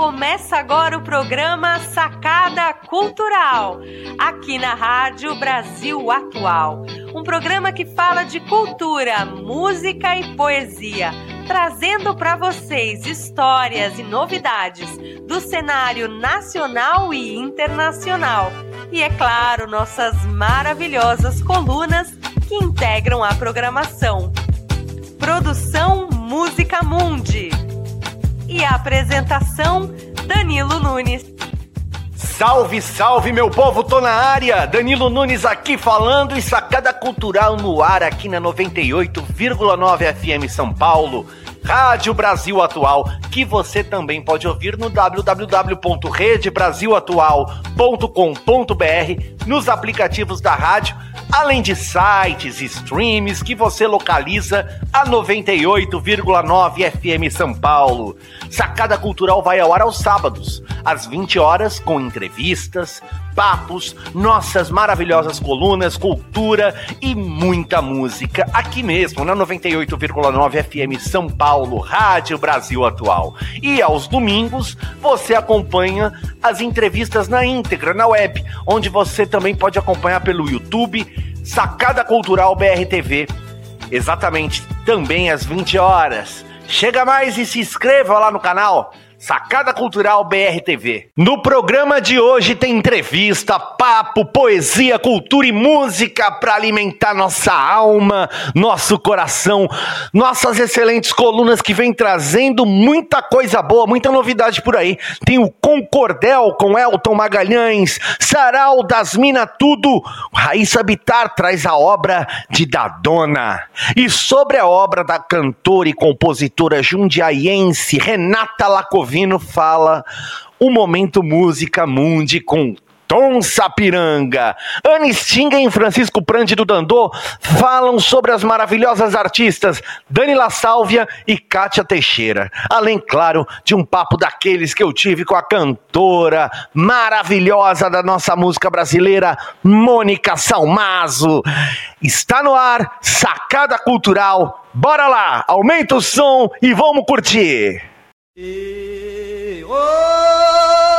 Começa agora o programa Sacada Cultural, aqui na Rádio Brasil Atual. Um programa que fala de cultura, música e poesia, trazendo para vocês histórias e novidades do cenário nacional e internacional. E é claro, nossas maravilhosas colunas que integram a programação. Produção Música Mundi e a apresentação Danilo Nunes. Salve, salve, meu povo, tô na área. Danilo Nunes aqui falando e sacada cultural no ar aqui na 98,9 FM São Paulo. Rádio Brasil Atual, que você também pode ouvir no www.redebrasilatual.com.br, nos aplicativos da rádio, além de sites e streams que você localiza a 98,9 FM São Paulo. Sacada Cultural vai ao ar aos sábados, às 20 horas, com entrevistas, papos, nossas maravilhosas colunas, cultura e muita música aqui mesmo na 98,9 FM São Paulo, Rádio Brasil Atual. E aos domingos você acompanha as entrevistas na íntegra na web, onde você também pode acompanhar pelo YouTube Sacada Cultural BRTV. Exatamente, também às 20 horas. Chega mais e se inscreva lá no canal. Sacada Cultural BRTV. No programa de hoje tem entrevista, papo, poesia, cultura e música para alimentar nossa alma, nosso coração, nossas excelentes colunas que vem trazendo muita coisa boa, muita novidade por aí. Tem o Concordel com Elton Magalhães, Sarau das Tudo, Raíssa Bitar traz a obra de Dadona. E sobre a obra da cantora e compositora jundiaiense Renata Lacovini, Fala o Momento Música Mundi com Tom Sapiranga. Anne Stinga e Francisco Prandi do Dandô falam sobre as maravilhosas artistas Dani La Sálvia e Kátia Teixeira. Além, claro, de um papo daqueles que eu tive com a cantora maravilhosa da nossa música brasileira, Mônica Salmazo. Está no ar, Sacada Cultural. Bora lá, aumenta o som e vamos curtir. E, oh,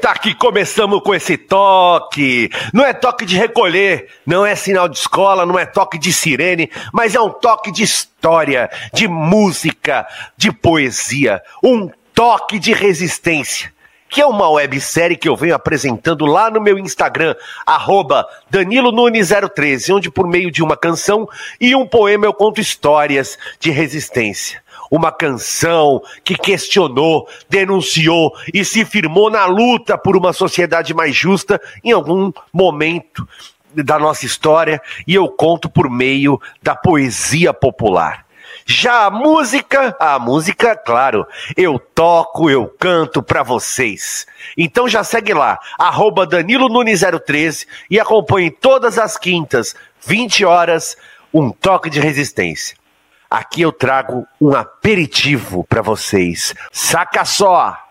Eita, que começamos com esse toque! Não é toque de recolher, não é sinal de escola, não é toque de sirene, mas é um toque de história, de música, de poesia, um toque de resistência que é uma websérie que eu venho apresentando lá no meu Instagram, arroba Danilo Nunes013, onde por meio de uma canção e um poema eu conto histórias de resistência uma canção que questionou, denunciou e se firmou na luta por uma sociedade mais justa em algum momento da nossa história, e eu conto por meio da poesia popular. Já a música, a música, claro, eu toco, eu canto para vocês. Então já segue lá, arroba Danilo Nunes 013 e acompanhe todas as quintas, 20 horas, um toque de resistência. Aqui eu trago um aperitivo para vocês. Saca só!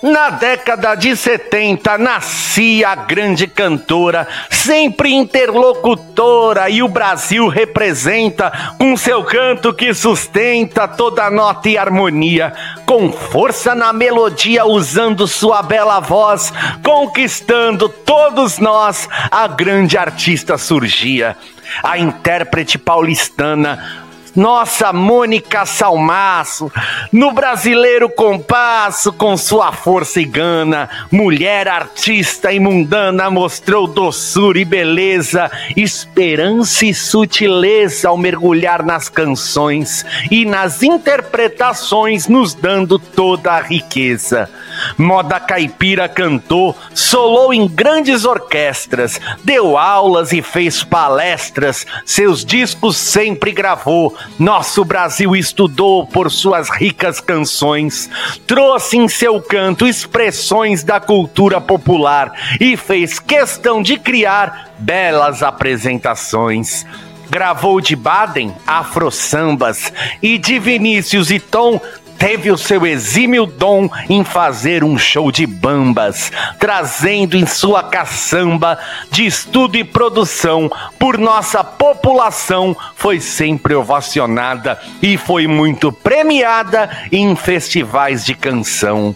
Na década de 70 nascia a grande cantora, sempre interlocutora, e o Brasil representa com seu canto que sustenta toda nota e harmonia, com força na melodia, usando sua bela voz, conquistando todos nós, a grande artista surgia. A intérprete paulistana nossa Mônica Salmaço, no brasileiro compasso, com sua força e gana, mulher artista e mundana, mostrou doçura e beleza, esperança e sutileza ao mergulhar nas canções e nas interpretações, nos dando toda a riqueza. Moda caipira cantou, solou em grandes orquestras, deu aulas e fez palestras, seus discos sempre gravou. Nosso Brasil estudou por suas ricas canções, trouxe em seu canto expressões da cultura popular e fez questão de criar belas apresentações gravou de Baden Afro Sambas e de Vinícius e Tom teve o seu exímio dom em fazer um show de bambas, trazendo em sua caçamba de estudo e produção por nossa população, foi sempre ovacionada e foi muito premiada em festivais de canção.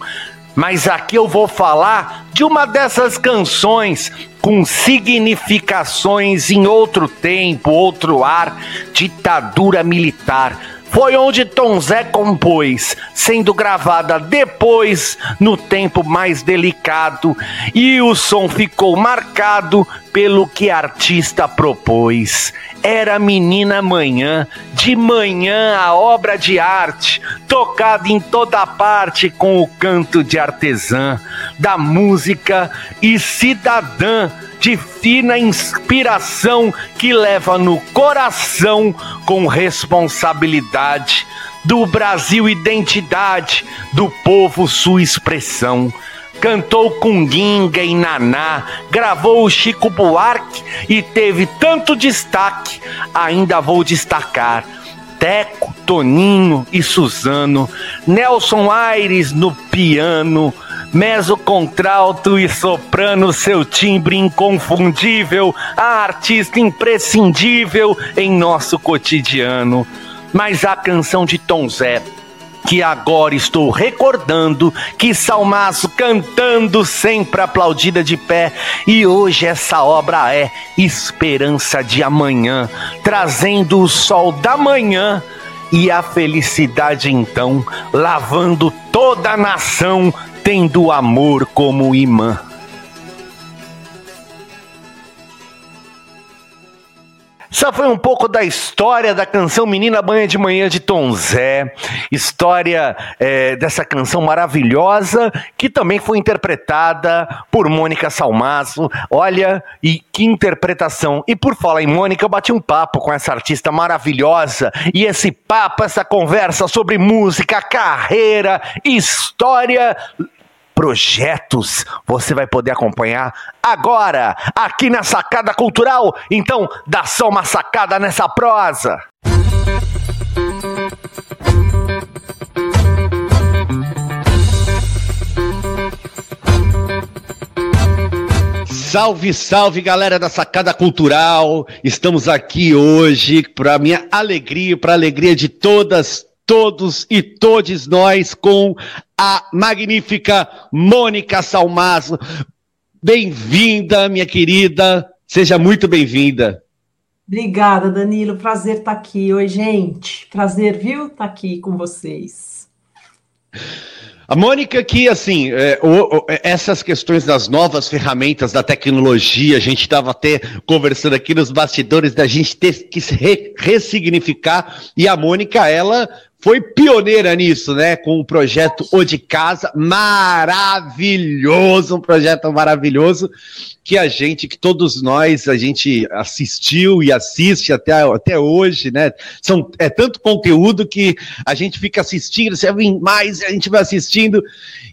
Mas aqui eu vou falar de uma dessas canções com significações em outro tempo, outro ar, ditadura militar foi onde Tom Zé compôs, sendo gravada depois, no tempo mais delicado, e o som ficou marcado pelo que artista propôs. Era Menina Manhã, de manhã a obra de arte, tocada em toda parte com o canto de artesã, da música e cidadã de fina inspiração que leva no coração com responsabilidade. Do Brasil, identidade, do povo, sua expressão cantou com Ginga e Naná, gravou o Chico Buarque e teve tanto destaque, ainda vou destacar. Teco, Toninho e Suzano, Nelson Aires no piano, Meso contralto e soprano, seu timbre inconfundível, a artista imprescindível em nosso cotidiano. Mas a canção de Tom Zé, que agora estou recordando, que Salmaço cantando sempre aplaudida de pé, e hoje essa obra é Esperança de Amanhã, trazendo o sol da manhã e a felicidade então, lavando toda a nação tendo amor como imã. Essa foi um pouco da história da canção Menina Banha de Manhã de Tom Zé, história é, dessa canção maravilhosa que também foi interpretada por Mônica Salmazo. Olha, e que interpretação! E por falar em Mônica, eu bati um papo com essa artista maravilhosa e esse papo, essa conversa sobre música, carreira, história projetos você vai poder acompanhar agora, aqui na Sacada Cultural. Então, dá só uma sacada nessa prosa. Salve, salve galera da Sacada Cultural! Estamos aqui hoje para minha alegria, para alegria de todas, todos e todes nós com a magnífica Mônica Salmazo. Bem-vinda, minha querida. Seja muito bem-vinda. Obrigada, Danilo. Prazer estar aqui. Oi, gente. Prazer, viu, estar aqui com vocês. A Mônica, que assim, é, o, o, essas questões das novas ferramentas da tecnologia, a gente estava até conversando aqui nos bastidores da gente ter que se re, ressignificar, e a Mônica, ela foi pioneira nisso, né? Com o projeto O de Casa, maravilhoso, um projeto maravilhoso que a gente, que todos nós, a gente assistiu e assiste até, até hoje, né? São, é tanto conteúdo que a gente fica assistindo, você vem mais, a gente vai assistindo,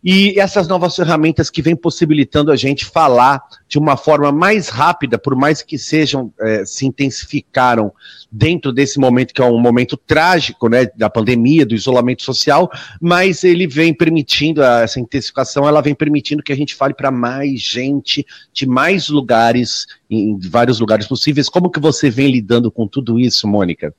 e essas novas ferramentas que vêm possibilitando a gente falar de uma forma mais rápida, por mais que sejam, é, se intensificaram dentro desse momento que é um momento trágico, né, da pandemia, do isolamento social, mas ele vem permitindo essa intensificação, ela vem permitindo que a gente fale para mais gente, de mais lugares, em vários lugares possíveis. Como que você vem lidando com tudo isso, Mônica?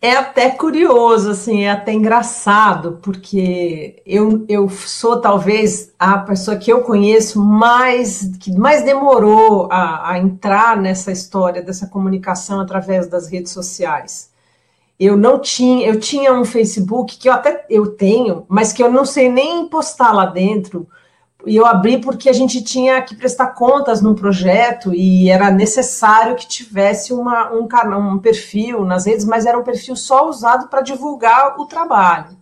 É até curioso, assim, é até engraçado, porque eu, eu sou talvez a pessoa que eu conheço mais, que mais demorou a, a entrar nessa história dessa comunicação através das redes sociais. Eu não tinha, eu tinha um Facebook que eu até eu tenho, mas que eu não sei nem postar lá dentro, e eu abri porque a gente tinha que prestar contas num projeto e era necessário que tivesse uma, um canal, um perfil nas redes, mas era um perfil só usado para divulgar o trabalho.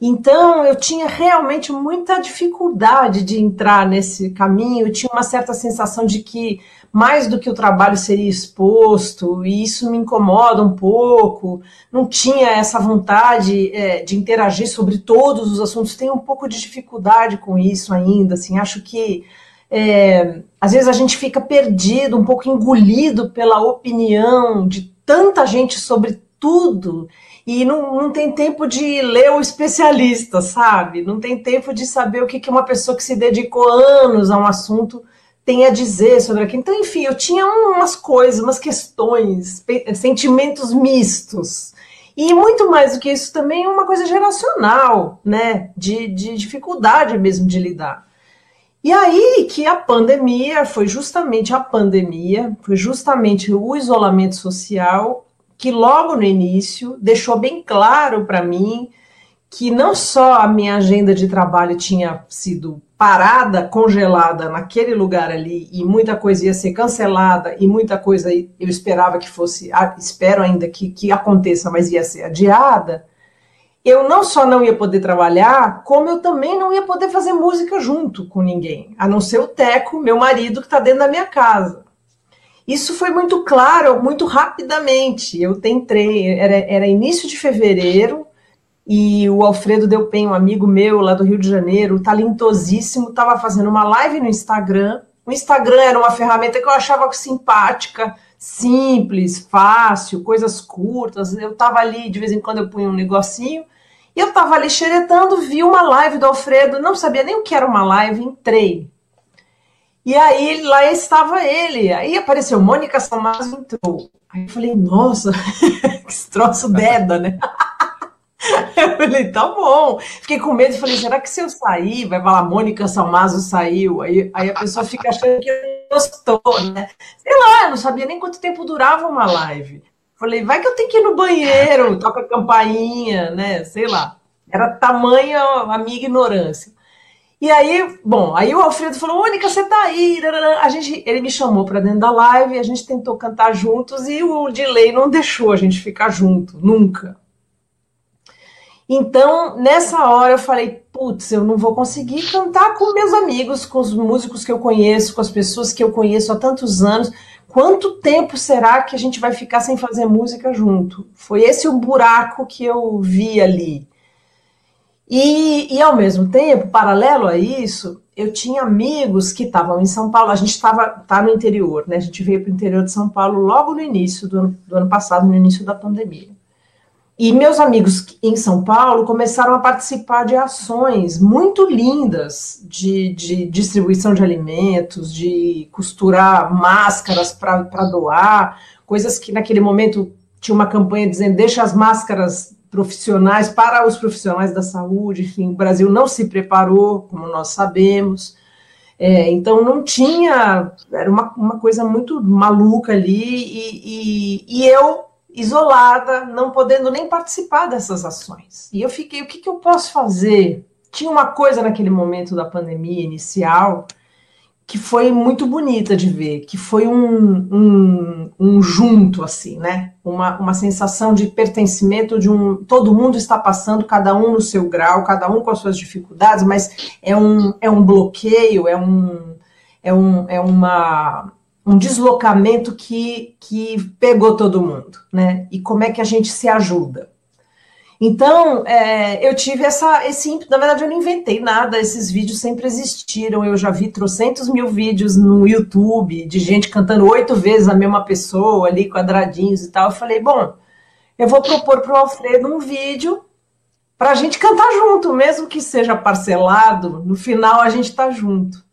Então, eu tinha realmente muita dificuldade de entrar nesse caminho, eu tinha uma certa sensação de que mais do que o trabalho seria exposto, e isso me incomoda um pouco. Não tinha essa vontade é, de interagir sobre todos os assuntos, tenho um pouco de dificuldade com isso ainda. Assim, acho que é, às vezes a gente fica perdido, um pouco engolido pela opinião de tanta gente sobre tudo e não, não tem tempo de ler o especialista, sabe? Não tem tempo de saber o que, que uma pessoa que se dedicou anos a um assunto tem a dizer sobre aquilo. Então, enfim, eu tinha umas coisas, umas questões, sentimentos mistos. E muito mais do que isso, também uma coisa geracional, né? De, de dificuldade mesmo de lidar. E aí que a pandemia, foi justamente a pandemia, foi justamente o isolamento social que logo no início deixou bem claro para mim que não só a minha agenda de trabalho tinha sido parada, congelada naquele lugar ali, e muita coisa ia ser cancelada, e muita coisa eu esperava que fosse, espero ainda que, que aconteça, mas ia ser adiada, eu não só não ia poder trabalhar, como eu também não ia poder fazer música junto com ninguém, a não ser o Teco, meu marido, que está dentro da minha casa. Isso foi muito claro, muito rapidamente. Eu tentei, era, era início de fevereiro, e o Alfredo Delpen, um amigo meu lá do Rio de Janeiro, talentosíssimo, estava fazendo uma live no Instagram. O Instagram era uma ferramenta que eu achava simpática, simples, fácil, coisas curtas. Eu estava ali, de vez em quando eu punha um negocinho, e eu estava ali xeretando, vi uma live do Alfredo, não sabia nem o que era uma live, entrei. E aí lá estava ele. Aí apareceu Mônica Samazo entrou. Aí eu falei, nossa, que troço deda, né? Eu falei, tá bom. Fiquei com medo, falei, será que se eu sair, vai falar, Mônica Salmazo saiu? Aí, aí a pessoa fica achando que gostou, né? Sei lá, eu não sabia nem quanto tempo durava uma live. Falei, vai que eu tenho que ir no banheiro, toca campainha, né? Sei lá. Era tamanha a minha ignorância. E aí, bom, aí o Alfredo falou: Mônica, você tá aí. A gente, ele me chamou para dentro da live, a gente tentou cantar juntos e o delay não deixou a gente ficar junto, nunca. Então, nessa hora eu falei: putz, eu não vou conseguir cantar com meus amigos, com os músicos que eu conheço, com as pessoas que eu conheço há tantos anos. Quanto tempo será que a gente vai ficar sem fazer música junto? Foi esse o buraco que eu vi ali. E, e, ao mesmo tempo, paralelo a isso, eu tinha amigos que estavam em São Paulo. A gente estava tá no interior, né? A gente veio para o interior de São Paulo logo no início do ano, do ano passado, no início da pandemia. E meus amigos em São Paulo começaram a participar de ações muito lindas de, de distribuição de alimentos, de costurar máscaras para doar, coisas que naquele momento tinha uma campanha dizendo deixa as máscaras profissionais para os profissionais da saúde, enfim, o Brasil não se preparou, como nós sabemos, é, então não tinha, era uma, uma coisa muito maluca ali, e, e, e, eu isolada, não podendo nem participar dessas ações. E eu fiquei, o que, que eu posso fazer? Tinha uma coisa naquele momento da pandemia inicial que foi muito bonita de ver, que foi um, um, um, junto, assim, né? Uma, uma sensação de pertencimento, de um. Todo mundo está passando, cada um no seu grau, cada um com as suas dificuldades, mas é um, é um bloqueio, é um. É, um, é uma, um deslocamento que, que pegou todo mundo, né? E como é que a gente se ajuda? Então, é, eu tive essa, esse ímpeto. Na verdade, eu não inventei nada, esses vídeos sempre existiram. Eu já vi trocentos mil vídeos no YouTube de gente cantando oito vezes a mesma pessoa ali, quadradinhos e tal. Eu falei, bom, eu vou propor para o Alfredo um vídeo para a gente cantar junto, mesmo que seja parcelado, no final a gente está junto.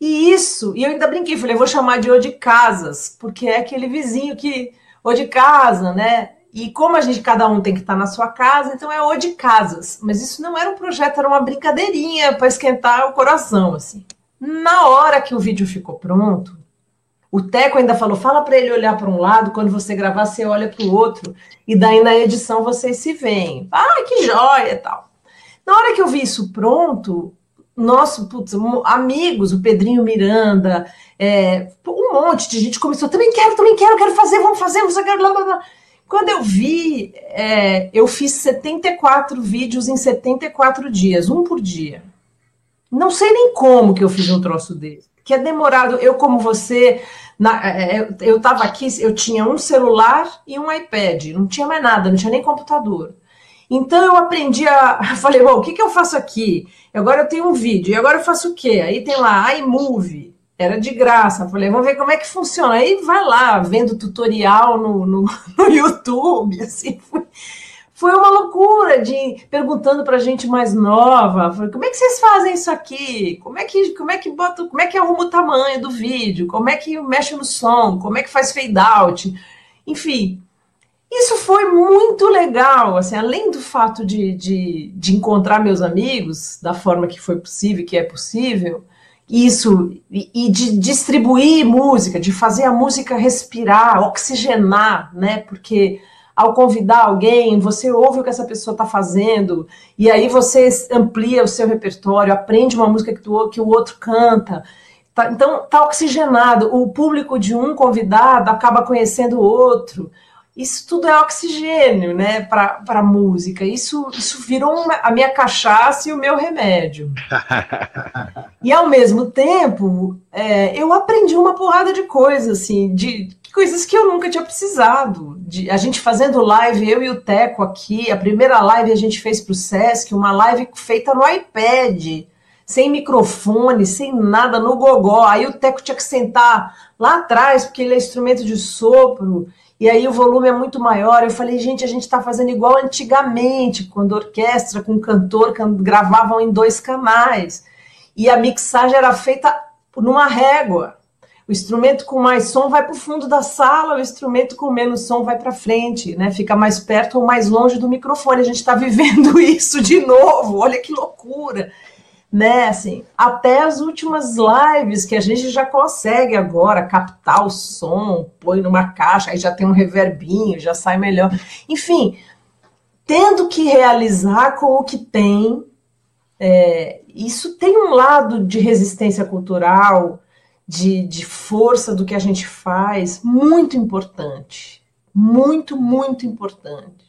E isso, e eu ainda brinquei, falei, vou chamar de O de Casas, porque é aquele vizinho que, O de Casa, né? E como a gente, cada um tem que estar na sua casa, então é o de casas. Mas isso não era um projeto, era uma brincadeirinha para esquentar o coração, assim. Na hora que o vídeo ficou pronto, o Teco ainda falou: fala para ele olhar para um lado, quando você gravar, você olha para o outro, e daí na edição vocês se veem. Ah, que joia tal. Na hora que eu vi isso pronto, nosso, putz, amigos, o Pedrinho Miranda, é, um monte de gente começou, também quero, também quero, quero fazer, vamos fazer, vamos fazer, blá, blá, blá Quando eu vi, é, eu fiz 74 vídeos em 74 dias, um por dia. Não sei nem como que eu fiz um troço desse. Que é demorado. Eu, como você, na, é, é, eu estava aqui, eu tinha um celular e um iPad, não tinha mais nada, não tinha nem computador. Então eu aprendi a. Falei, bom, o que, que eu faço aqui? Agora eu tenho um vídeo, e agora eu faço o quê? Aí tem lá iMovie, era de graça. Falei, vamos ver como é que funciona. Aí vai lá, vendo tutorial no, no, no YouTube, assim. Foi, foi uma loucura de perguntando para gente mais nova, falei, como é que vocês fazem isso aqui? Como é que como é que bota, como é que arruma o tamanho do vídeo? Como é que mexe no som? Como é que faz fade out? Enfim, isso foi muito legal, assim, além do fato de, de, de encontrar meus amigos da forma que foi possível, que é possível, isso, e, e de distribuir música, de fazer a música respirar, oxigenar, né? Porque ao convidar alguém, você ouve o que essa pessoa está fazendo, e aí você amplia o seu repertório, aprende uma música que, tu, que o outro canta. Tá, então, está oxigenado. O público de um convidado acaba conhecendo o outro. Isso tudo é oxigênio, né, para a música. Isso, isso virou uma, a minha cachaça e o meu remédio. e ao mesmo tempo, é, eu aprendi uma porrada de coisas, assim, de coisas que eu nunca tinha precisado. De, a gente fazendo live, eu e o Teco aqui, a primeira live a gente fez para o Sesc, uma live feita no iPad, sem microfone, sem nada, no gogó. Aí o Teco tinha que sentar lá atrás, porque ele é instrumento de sopro, e aí o volume é muito maior. Eu falei, gente, a gente está fazendo igual antigamente, quando orquestra com cantor gravavam em dois canais. E a mixagem era feita numa régua. O instrumento com mais som vai para o fundo da sala, o instrumento com menos som vai para frente, né? Fica mais perto ou mais longe do microfone. A gente está vivendo isso de novo. Olha que loucura, né? Assim, até as últimas lives que a gente já consegue agora captar o som, põe numa caixa, aí já tem um reverbinho, já sai melhor. Enfim, tendo que realizar com o que tem. É, isso tem um lado de resistência cultural de, de força do que a gente faz, muito importante. Muito, muito importante.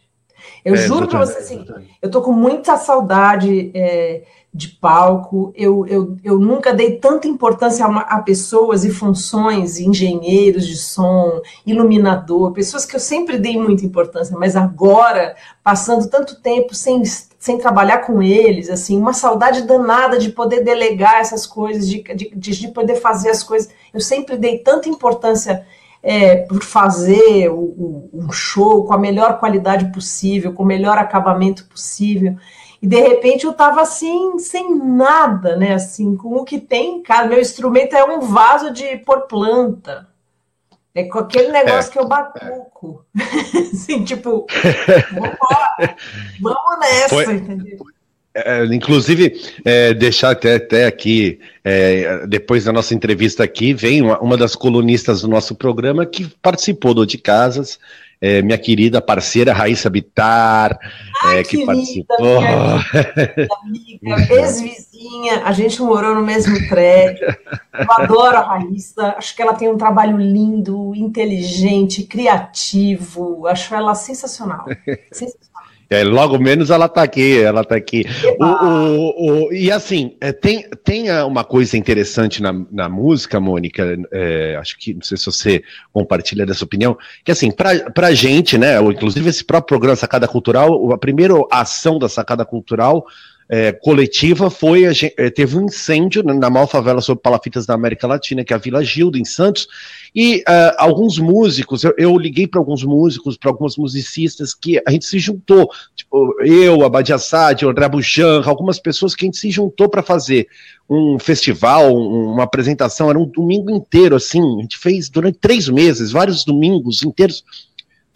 Eu é, juro para você, assim, eu tô com muita saudade é, de palco. Eu, eu, eu nunca dei tanta importância a, a, pessoas e funções, engenheiros de som, iluminador, pessoas que eu sempre dei muita importância, mas agora, passando tanto tempo sem sem trabalhar com eles, assim, uma saudade danada de poder delegar essas coisas, de, de, de poder fazer as coisas. Eu sempre dei tanta importância é, por fazer o, o, um show com a melhor qualidade possível, com o melhor acabamento possível. E de repente eu estava assim, sem nada, né? Assim, com o que tem, cara. Meu instrumento é um vaso de por planta. É com aquele negócio é, que eu batuco. É. assim, tipo, vamos nessa, Foi, entendeu? É, inclusive, é, deixar até, até aqui, é, depois da nossa entrevista aqui, vem uma, uma, das colunistas do nosso programa que participou do De Casas, é, minha querida parceira Raíssa Bitar, Ai, que querida, participou. Minha amiga, ex-vizinha, a gente morou no mesmo prédio. Eu adoro a Raíssa, acho que ela tem um trabalho lindo, inteligente, criativo, acho ela sensacional. sensacional. É, logo menos ela está aqui, ela está aqui. O, o, o, e assim, é, tem, tem uma coisa interessante na, na música, Mônica, é, acho que, não sei se você compartilha dessa opinião, que assim, para a gente, né, inclusive esse próprio programa Sacada Cultural, a primeira ação da Sacada Cultural é, coletiva foi, a gente, é, teve um incêndio na maior favela sobre palafitas da América Latina, que é a Vila Gilda, em Santos, e uh, alguns músicos, eu, eu liguei para alguns músicos, para alguns musicistas, que a gente se juntou, tipo, eu, a Badia Assad, André Buchan, algumas pessoas que a gente se juntou para fazer um festival, um, uma apresentação, era um domingo inteiro, assim, a gente fez durante três meses, vários domingos inteiros,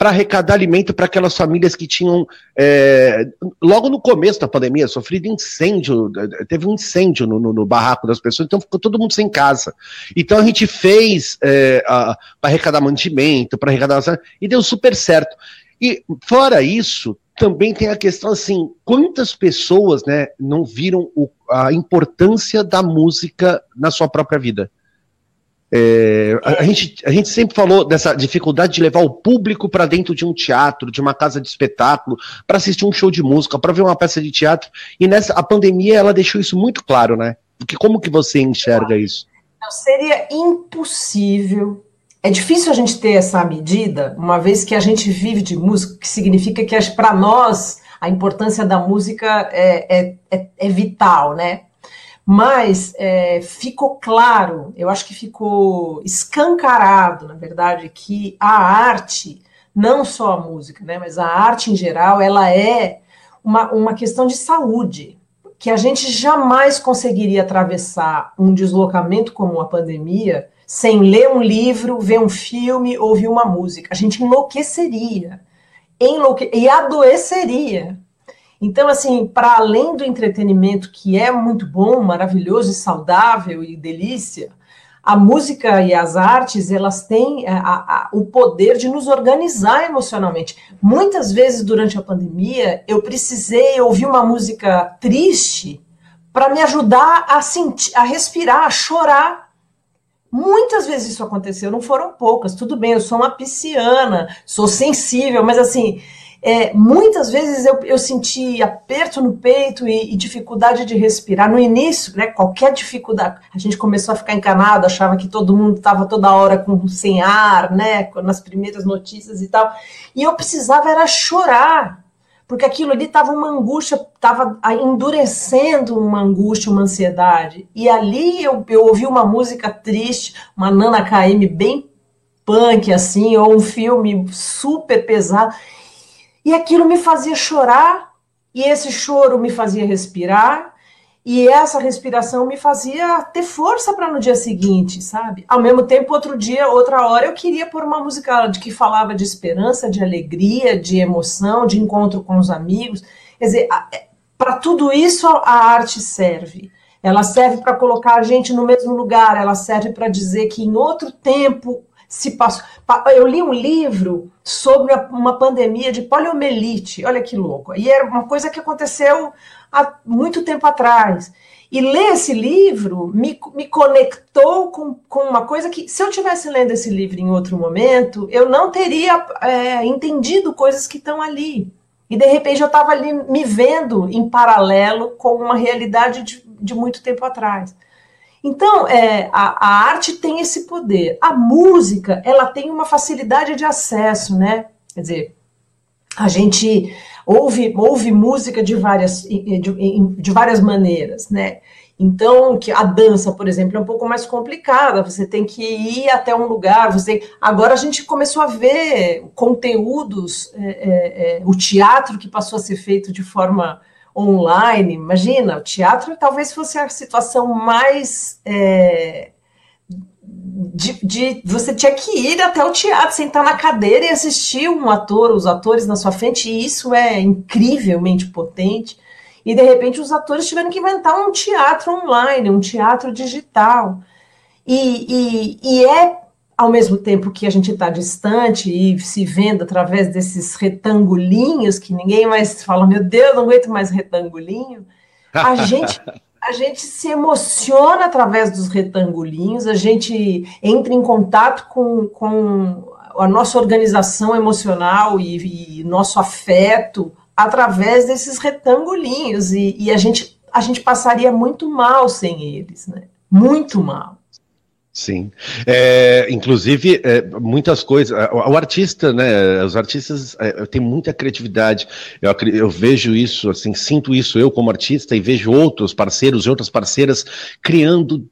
para arrecadar alimento para aquelas famílias que tinham, é, logo no começo da pandemia, sofrido incêndio, teve um incêndio no, no, no, barraco das pessoas, então ficou todo mundo sem casa. Então a gente fez é, para arrecadar mantimento, para arrecadar. e deu super certo. E fora isso, também tem a questão assim, quantas pessoas né, não viram o, a importância da música na sua própria vida? É, A, a, gente, a gente sempre falou dessa dificuldade de levar o público para dentro de um teatro, de uma casa de espetáculo, para assistir um show de música, para ver uma peça de teatro. E nessa a pandemia ela deixou isso muito claro, né? Porque como que você enxerga isso? Não, seria impossível. É difícil a gente ter essa medida, uma vez que a gente vive de música, que significa que para nós a importância da música é, é, é, é vital, né? Mas é, ficou claro, eu acho que ficou escancarado, na verdade, que a arte, não só a música, né, mas a arte em geral, ela é uma, uma questão de saúde, que a gente jamais conseguiria atravessar um deslocamento como a pandemia sem ler um livro, ver um filme, ouvir uma música. A gente enlouqueceria, enlouque e adoeceria. Então, assim, para além do entretenimento, que é muito bom, maravilhoso e saudável e delícia, a música e as artes, elas têm a, a, o poder de nos organizar emocionalmente. Muitas vezes, durante a pandemia, eu precisei ouvir uma música triste para me ajudar a sentir, a respirar, a chorar. Muitas vezes isso aconteceu, não foram poucas. Tudo bem, eu sou uma pisciana, sou sensível, mas assim, é, muitas vezes eu, eu senti aperto no peito e, e, dificuldade de respirar. No início, né, qualquer dificuldade, a gente começou a ficar encanado, achava que todo mundo estava toda hora com sem ar, né, nas primeiras notícias e tal. E eu precisava era chorar, porque aquilo ali estava uma angústia, estava endurecendo uma angústia, uma ansiedade. E ali eu, eu ouvi uma música triste, uma Nana KM bem punk, assim, ou um filme super pesado. E aquilo me fazia chorar, e esse choro me fazia respirar, e essa respiração me fazia ter força para no dia seguinte, sabe? Ao mesmo tempo, outro dia, outra hora, eu queria pôr uma música de que falava de esperança, de alegria, de emoção, de encontro com os amigos. Quer dizer, é, para tudo isso a arte serve. Ela serve para colocar a gente no mesmo lugar, ela serve para dizer que em outro tempo se passou. Eu li um livro sobre uma pandemia de poliomielite, olha que louco. E era uma coisa que aconteceu há muito tempo atrás. E ler esse livro me, me conectou com, com uma coisa que, se eu tivesse lendo esse livro em outro momento, eu não teria é, entendido coisas que estão ali. E de repente eu estava ali me vendo em paralelo com uma realidade de, de muito tempo atrás. Então, é, a, a, arte tem esse poder. A música, ela tem uma facilidade de acesso, né? Quer dizer, a gente ouve, ouve música de várias, de, de várias maneiras, né? Então, que a dança, por exemplo, é um pouco mais complicada. Você tem que ir até um lugar. Você. Agora a gente começou a ver conteúdos, é, é, é, o teatro que passou a ser feito de forma online. Imagina, o teatro talvez fosse a situação mais. É, de, de, você tinha que ir até o teatro, sentar na cadeira e assistir um ator, os atores na sua frente, e isso é incrivelmente potente. E de repente os atores tiveram que inventar um teatro online, um teatro digital. E, e, e é ao mesmo tempo que a gente está distante e se vendo através desses retangulinhos que ninguém mais fala, meu Deus, não aguento mais retangulinho, a gente a gente se emociona através dos retangulinhos, a gente entra em contato com, com a nossa organização emocional e, e nosso afeto através desses retangulinhos e, e a gente a gente passaria muito mal sem eles, né? Muito mal. Sim, é, inclusive é, muitas coisas. O, o, artista, né? Os artistas é, têm muita criatividade. Eu, eu, vejo isso, assim, sinto isso eu como artista e vejo outros parceiros e outras parceiras criando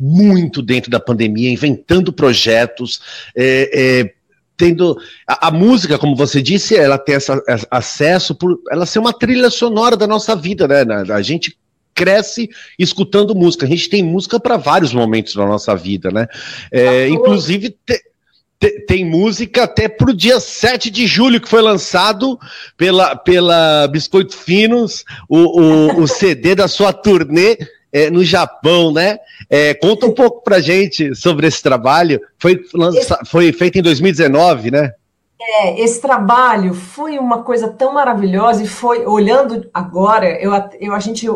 muito dentro da pandemia, inventando projetos. É, é, tendo a, a, música, como você disse, ela tem essa, acesso por ela ser uma trilha sonora da nossa vida, né? A gente cresce escutando música. A gente tem música para vários momentos da nossa vida, né? É, inclusive, te, te, tem música até para o dia 7 de julho, que foi lançado pela, pela Biscoito Finos, o, o, o CD da sua turnê. É, no Japão, né? É, conta um pouco pra gente sobre esse trabalho. Foi, lança, foi feito em 2019, né? É, esse trabalho foi uma coisa tão maravilhosa e foi, olhando agora, eu, eu, a gente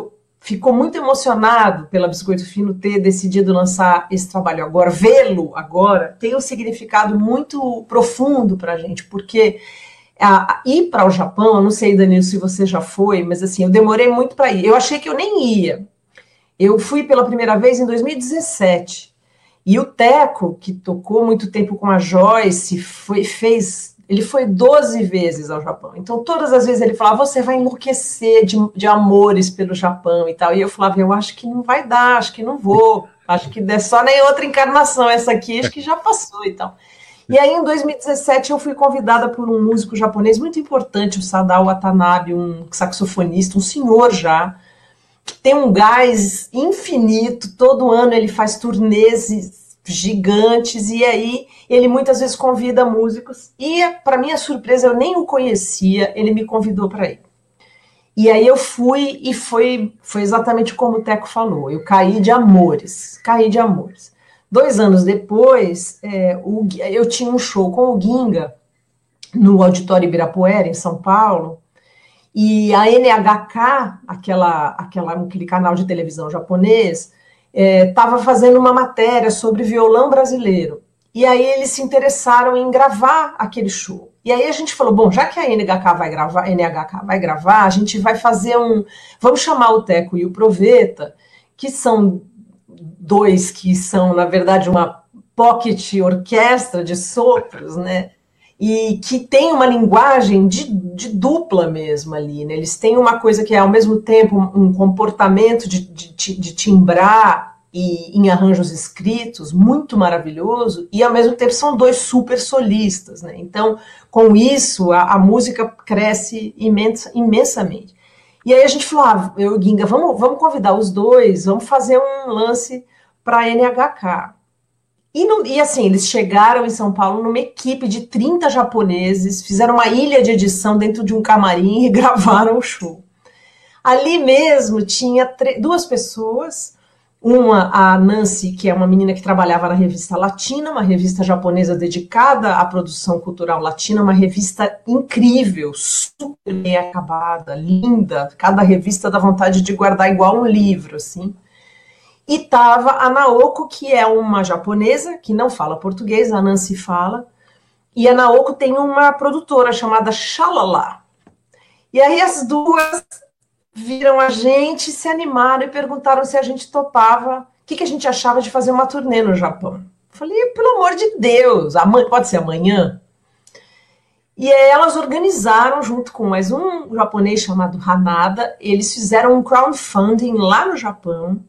ficou muito emocionado pela Biscoito Fino ter decidido lançar esse trabalho agora, vê-lo agora, tem um significado muito profundo para a gente, porque a, ir para o Japão, eu não sei, Danilo, se você já foi, mas assim, eu demorei muito para ir. Eu achei que eu nem ia. Eu fui pela primeira vez em 2017. E o Teco, que tocou muito tempo com a Joyce, foi, fez ele foi 12 vezes ao Japão. Então, todas as vezes ele falava: você vai enlouquecer de, de amores pelo Japão e tal. E eu falava: eu acho que não vai dar, acho que não vou. Acho que é só nem outra encarnação. Essa aqui acho que já passou e tal. E aí, em 2017, eu fui convidada por um músico japonês muito importante, o Sadao Watanabe, um saxofonista, um senhor já, que tem um gás infinito. Todo ano ele faz turnês gigantes, e aí ele muitas vezes convida músicos, e para minha surpresa eu nem o conhecia, ele me convidou para ir. E aí eu fui e foi, foi exatamente como o Teco falou, eu caí de amores, caí de amores. Dois anos depois, é, o, eu tinha um show com o Ginga no Auditório Ibirapuera, em São Paulo, e a NHK, aquela, aquela, aquele canal de televisão japonês, estava é, fazendo uma matéria sobre violão brasileiro. E aí eles se interessaram em gravar aquele show. E aí a gente falou, bom, já que a NHK vai gravar, NHK vai gravar, a gente vai fazer um, vamos chamar o Teco e o Proveta, que são dois que são, na verdade, uma pocket orquestra de sopros, né? E que tem uma linguagem de, de, dupla mesmo ali, né? Eles têm uma coisa que é ao mesmo tempo um comportamento de, de, de timbrar e em arranjos escritos muito maravilhoso, e ao mesmo tempo são dois super solistas, né? Então, com isso, a, a música cresce imensa, imensamente. E aí a gente falou, ah, eu e Ginga, vamos, vamos convidar os dois, vamos fazer um lance para NHK. E, no, e, assim, eles chegaram em São Paulo numa equipe de 30 japoneses, fizeram uma ilha de edição dentro de um camarim e gravaram o show. Ali mesmo tinha duas pessoas, uma, a Nancy, que é uma menina que trabalhava na revista Latina, uma revista japonesa dedicada à produção cultural latina, uma revista incrível, super bem acabada, linda, cada revista dá vontade de guardar igual um livro, assim. E estava a Naoko, que é uma japonesa que não fala português, a Nancy fala. E a Naoko tem uma produtora chamada Shalala. E aí as duas viram a gente, se animaram e perguntaram se a gente topava, o que, que a gente achava de fazer uma turnê no Japão. Falei, pelo amor de Deus, pode ser amanhã? E elas organizaram, junto com mais um japonês chamado Hanada, eles fizeram um crowdfunding lá no Japão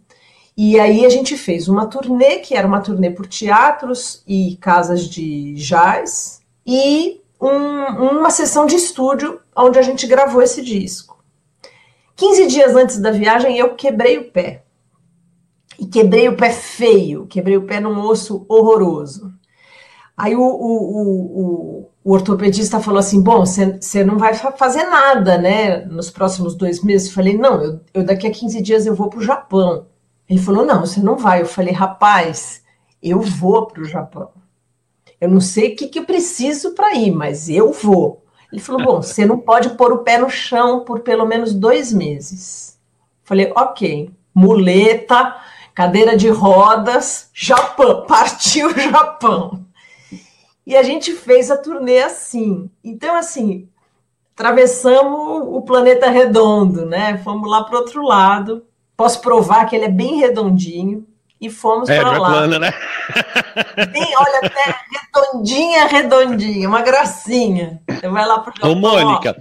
e aí a gente fez uma turnê, que era uma turnê por teatros e casas de jazz, e um, uma sessão de estúdio onde a gente gravou esse disco. 15 dias antes da viagem, eu quebrei o pé. E quebrei o pé feio, quebrei o pé num osso horroroso. Aí o, o, o, o ortopedista falou assim: Bom, você não vai fazer nada, né, nos próximos dois meses. Eu falei: Não, eu, eu daqui a 15 dias eu vou para o Japão. Ele falou: Não, você não vai. Eu falei: Rapaz, eu vou para o Japão. Eu não sei o que, que eu preciso para ir, mas eu vou. Ele falou: Bom, você não pode pôr o pé no chão por pelo menos dois meses. Eu falei: Ok, muleta, cadeira de rodas, Japão, partiu Japão. E a gente fez a turnê assim. Então, assim, atravessamos o planeta redondo, né? Fomos lá para outro lado Posso provar que ele é bem redondinho. E fomos é, para é lá. Plana, né? Bem, olha, até redondinha, redondinha, uma gracinha. Você vai lá pro Ô, Mônica,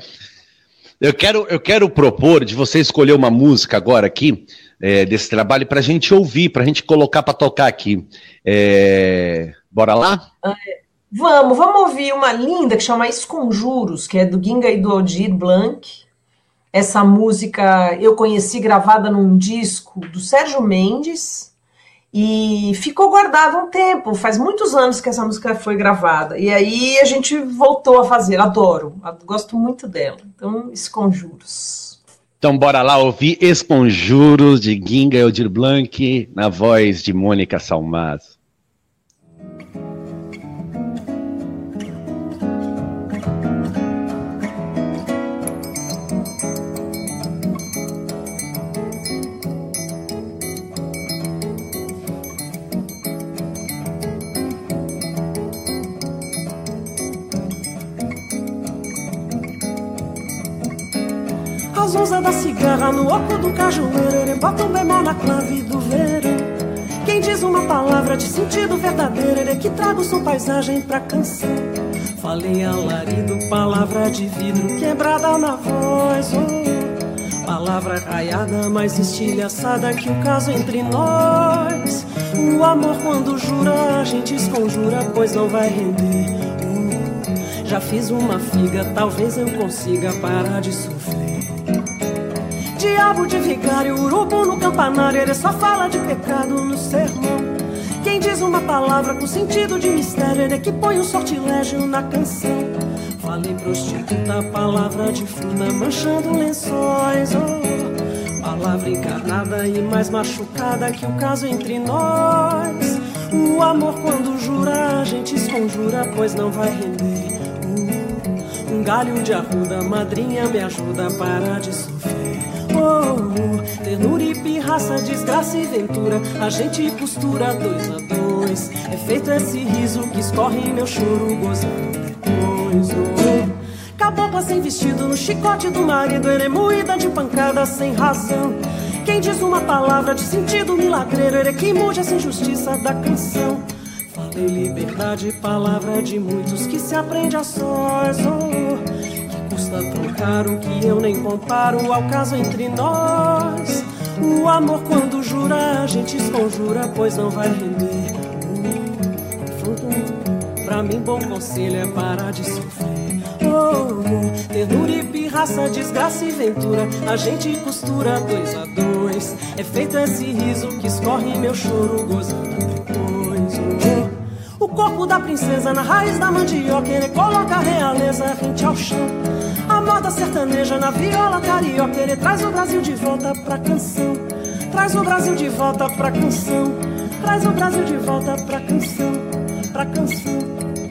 eu quero, eu quero propor de você escolher uma música agora aqui, é, desse trabalho, para a gente ouvir, para a gente colocar para tocar aqui. É... Bora lá? É, vamos, vamos ouvir uma linda que chama Esconjuros, que é do Ginga e do Aldir Blanc. Essa música eu conheci gravada num disco do Sérgio Mendes e ficou guardada um tempo. Faz muitos anos que essa música foi gravada. E aí a gente voltou a fazer. Adoro, gosto muito dela. Então, Esconjuros. Então, bora lá ouvir Esconjuros de Ginga Eldir Blanc na voz de Mônica Salmazo. Clave do verão. Quem diz uma palavra de sentido verdadeiro, é que traga o som paisagem pra canção. Falei alarido, palavra de vidro quebrada na voz. Oh, palavra raiada, mais estilhaçada que o caso entre nós. O amor, quando jura, a gente esconjura, pois não vai render. Uh, já fiz uma figa, talvez eu consiga parar de sofrer. Diabo de vigário, urubu no campanário, ele só fala de pecado no sermão. Quem diz uma palavra com sentido de mistério, ele é que põe um sortilégio na canção. Falei prostituta, palavra de fruta, manchando lençóis. Oh, palavra encarnada e mais machucada que o caso entre nós. O amor, quando jura, a gente esconjura, pois não vai render. Uh, um galho de arruda, madrinha, me ajuda a parar de sofrer. Oh, ternura e pirraça, desgraça e ventura, a gente costura dois a dois. É feito esse riso que escorre em meu choro, gozando depois. Oh, cabocla sem vestido no chicote do marido, ele é moída de pancada sem razão. Quem diz uma palavra de sentido milagreiro, ele é que mude essa injustiça da canção. Falei liberdade, palavra de muitos que se aprende a sós. Oh, custa tão caro que eu nem comparo ao caso entre nós. O amor, quando jura, a gente esconjura, pois não vai render. Pra mim, bom conselho é parar de sofrer. Oh, ternura e pirraça, desgraça e ventura, a gente costura dois a dois. É feito esse riso que escorre meu choro, gozando depois. Oh, o corpo da princesa na raiz da mandioca, ele coloca a realeza rente ao chão. Moda sertaneja na viola carioca, ele traz o Brasil de volta pra canção. Traz o Brasil de volta pra canção. Traz o Brasil de volta pra canção. Pra canção,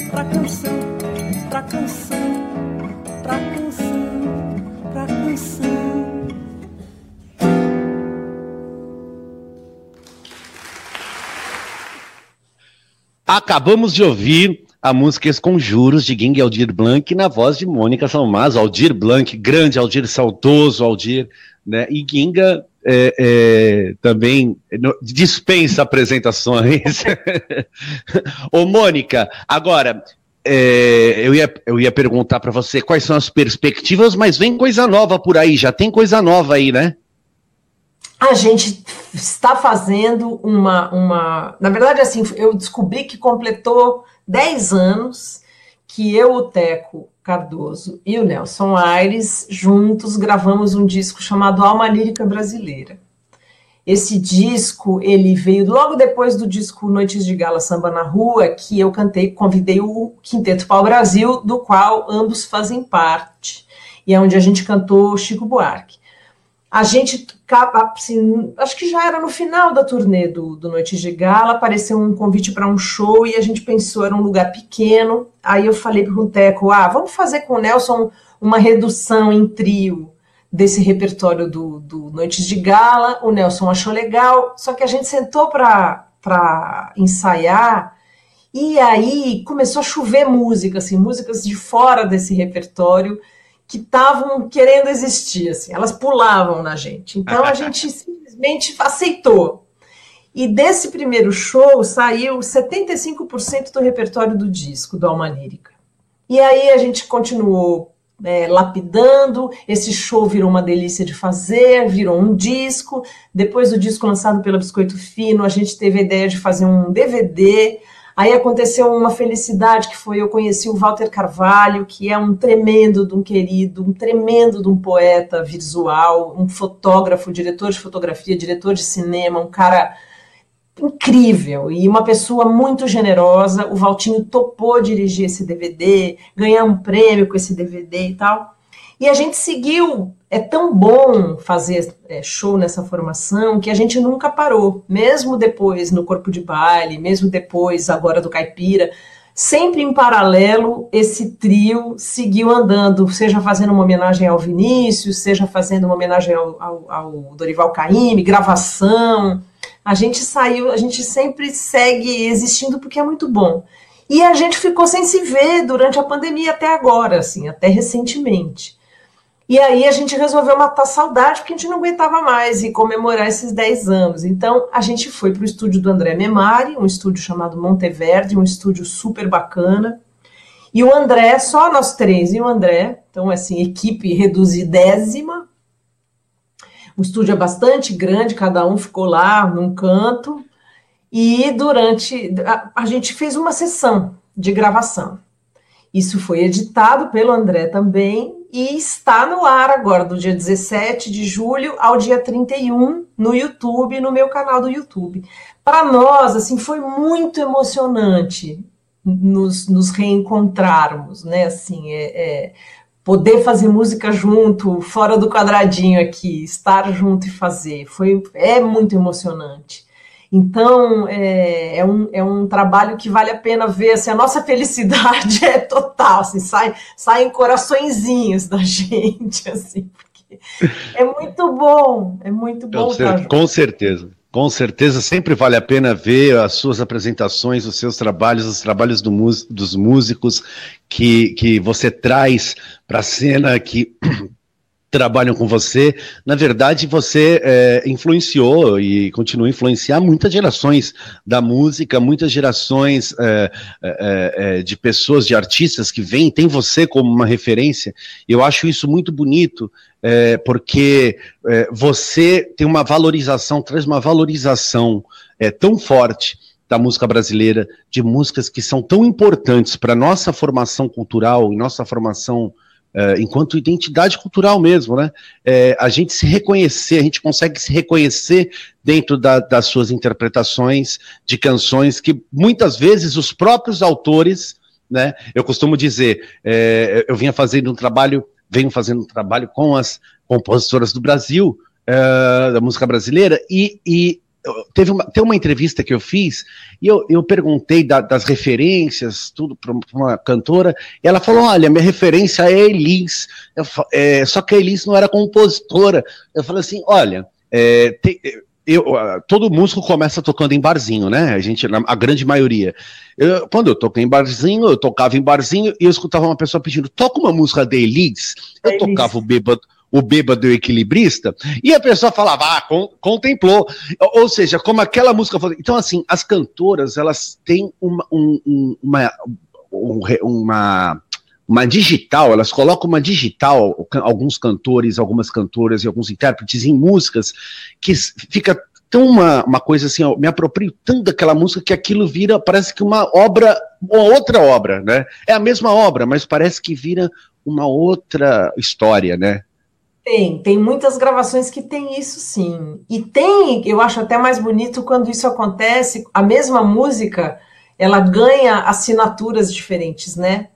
pra canção, pra canção, pra canção, pra canção. Acabamos de ouvir a música Esconjuros, de Ging Aldir Blanc, na voz de Mônica Salmazo, Aldir Blanc, grande Aldir saudoso Aldir, né? E Ginga é, é, também no, dispensa apresentações. Ô, Mônica, agora, é, eu, ia, eu ia perguntar para você quais são as perspectivas, mas vem coisa nova por aí, já tem coisa nova aí, né? A gente está fazendo uma, uma. Na verdade, assim, eu descobri que completou 10 anos que eu, o Teco Cardoso e o Nelson Aires juntos gravamos um disco chamado Alma Lírica Brasileira. Esse disco, ele veio logo depois do disco Noites de Gala Samba na Rua, que eu cantei, convidei o Quinteto Pau Brasil, do qual ambos fazem parte, e é onde a gente cantou Chico Buarque a gente, assim, acho que já era no final da turnê do, do Noite de Gala, apareceu um convite para um show e a gente pensou, era um lugar pequeno. Aí eu falei para o Teco, ah, vamos fazer com o Nelson uma redução em trio desse repertório do, do Noites de Gala. O Nelson achou legal, só que a gente sentou para ensaiar e aí começou a chover música, assim, músicas de fora desse repertório que estavam querendo existir, assim, elas pulavam na gente. Então a gente simplesmente aceitou. E desse primeiro show saiu 75% do repertório do disco, do Alma Lírica. E aí a gente continuou é, lapidando, esse show virou uma delícia de fazer, virou um disco. Depois do disco lançado pela Biscoito Fino, a gente teve a ideia de fazer um DVD Aí aconteceu uma felicidade que foi eu conheci o Walter Carvalho, que é um tremendo de um querido, um tremendo de um poeta visual, um fotógrafo, diretor de fotografia, diretor de cinema, um cara incrível e uma pessoa muito generosa. O Valtinho topou dirigir esse DVD, ganhar um prêmio com esse DVD e tal. E a gente seguiu. É tão bom fazer é, show nessa formação que a gente nunca parou, mesmo depois no corpo de baile, mesmo depois agora do caipira. Sempre em paralelo, esse trio seguiu andando, seja fazendo uma homenagem ao Vinícius, seja fazendo uma homenagem ao, ao, ao Dorival Caymmi, gravação. A gente saiu, a gente sempre segue existindo porque é muito bom. E a gente ficou sem se ver durante a pandemia até agora, assim, até recentemente. E aí a gente resolveu matar saudade, porque a gente não aguentava mais e comemorar esses 10 anos. Então a gente foi para o estúdio do André Memari, um estúdio chamado Monteverde, um estúdio super bacana. E o André, só nós três e o André, então assim, equipe reduzidésima. O estúdio é bastante grande, cada um ficou lá num canto. E durante. A, a gente fez uma sessão de gravação. Isso foi editado pelo André também, e está no ar agora, do dia 17 de julho ao dia 31, no YouTube, no meu canal do YouTube. Para nós, assim, foi muito emocionante nos, nos reencontrarmos, né? Assim, é, é, poder fazer música junto, fora do quadradinho aqui, estar junto e fazer, foi, é muito emocionante. Então, é, é, um, é um trabalho que vale a pena ver. Assim, a nossa felicidade é total, assim, sai, saem coraçõezinhos da gente, assim, porque é muito bom, é muito bom. Com, cer com certeza. Com certeza, sempre vale a pena ver as suas apresentações, os seus trabalhos, os trabalhos do dos músicos que, que você traz para a cena, que trabalham com você, na verdade você é, influenciou e continua a influenciar muitas gerações da música, muitas gerações é, é, é, de pessoas, de artistas que vêm, tem você como uma referência. Eu acho isso muito bonito, é, porque é, você tem uma valorização, traz uma valorização tão forte da música brasileira, de músicas que são tão importantes para nossa formação cultural e nossa formação é, enquanto identidade cultural mesmo, né? É, a gente se reconhecer, a gente consegue se reconhecer dentro da, das suas interpretações de canções que muitas vezes os próprios autores, né? Eu costumo dizer, é, eu vinha fazendo um trabalho, venho fazendo um trabalho com as compositoras do Brasil, é, da música brasileira, e, e teve uma, tem uma entrevista que eu fiz e eu, eu perguntei da, das referências, tudo para uma cantora, e ela falou: olha, minha referência é Elis, eu, é, só que a Elis não era compositora. Eu falei assim: olha, é, tem, eu, todo músico começa tocando em barzinho, né? A gente, a grande maioria. Eu, quando eu toquei em barzinho, eu tocava em barzinho e eu escutava uma pessoa pedindo: toca uma música da Elis. Eu tocava o bêbado o bêbado equilibrista, e a pessoa falava, ah, con contemplou. Ou seja, como aquela música. Então, assim, as cantoras, elas têm uma, um, uma, uma, uma digital, elas colocam uma digital, alguns cantores, algumas cantoras e alguns intérpretes em músicas, que fica tão uma, uma coisa assim, eu me aproprio tanto daquela música que aquilo vira, parece que uma obra, uma outra obra, né? É a mesma obra, mas parece que vira uma outra história, né? Tem, tem muitas gravações que tem isso sim. E tem, eu acho até mais bonito quando isso acontece, a mesma música, ela ganha assinaturas diferentes, né?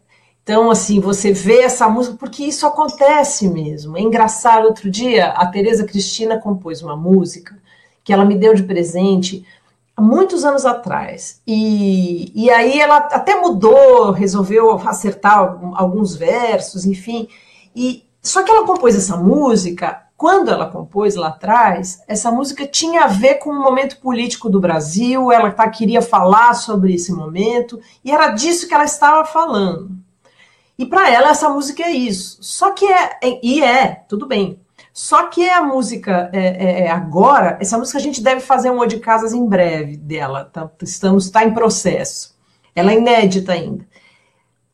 Então, assim, você vê essa música, porque isso acontece mesmo. É engraçado, outro dia, a Tereza Cristina compôs uma música que ela me deu de presente há muitos anos atrás. E, e aí ela até mudou, resolveu acertar alguns versos, enfim. E, só que ela compôs essa música, quando ela compôs lá atrás, essa música tinha a ver com o momento político do Brasil, ela tá, queria falar sobre esse momento, e era disso que ela estava falando. E para ela essa música é isso. Só que é, é, e é, tudo bem. Só que a música é, é, é agora, essa música a gente deve fazer um de casas em breve dela, tá, estamos está em processo. Ela é inédita ainda.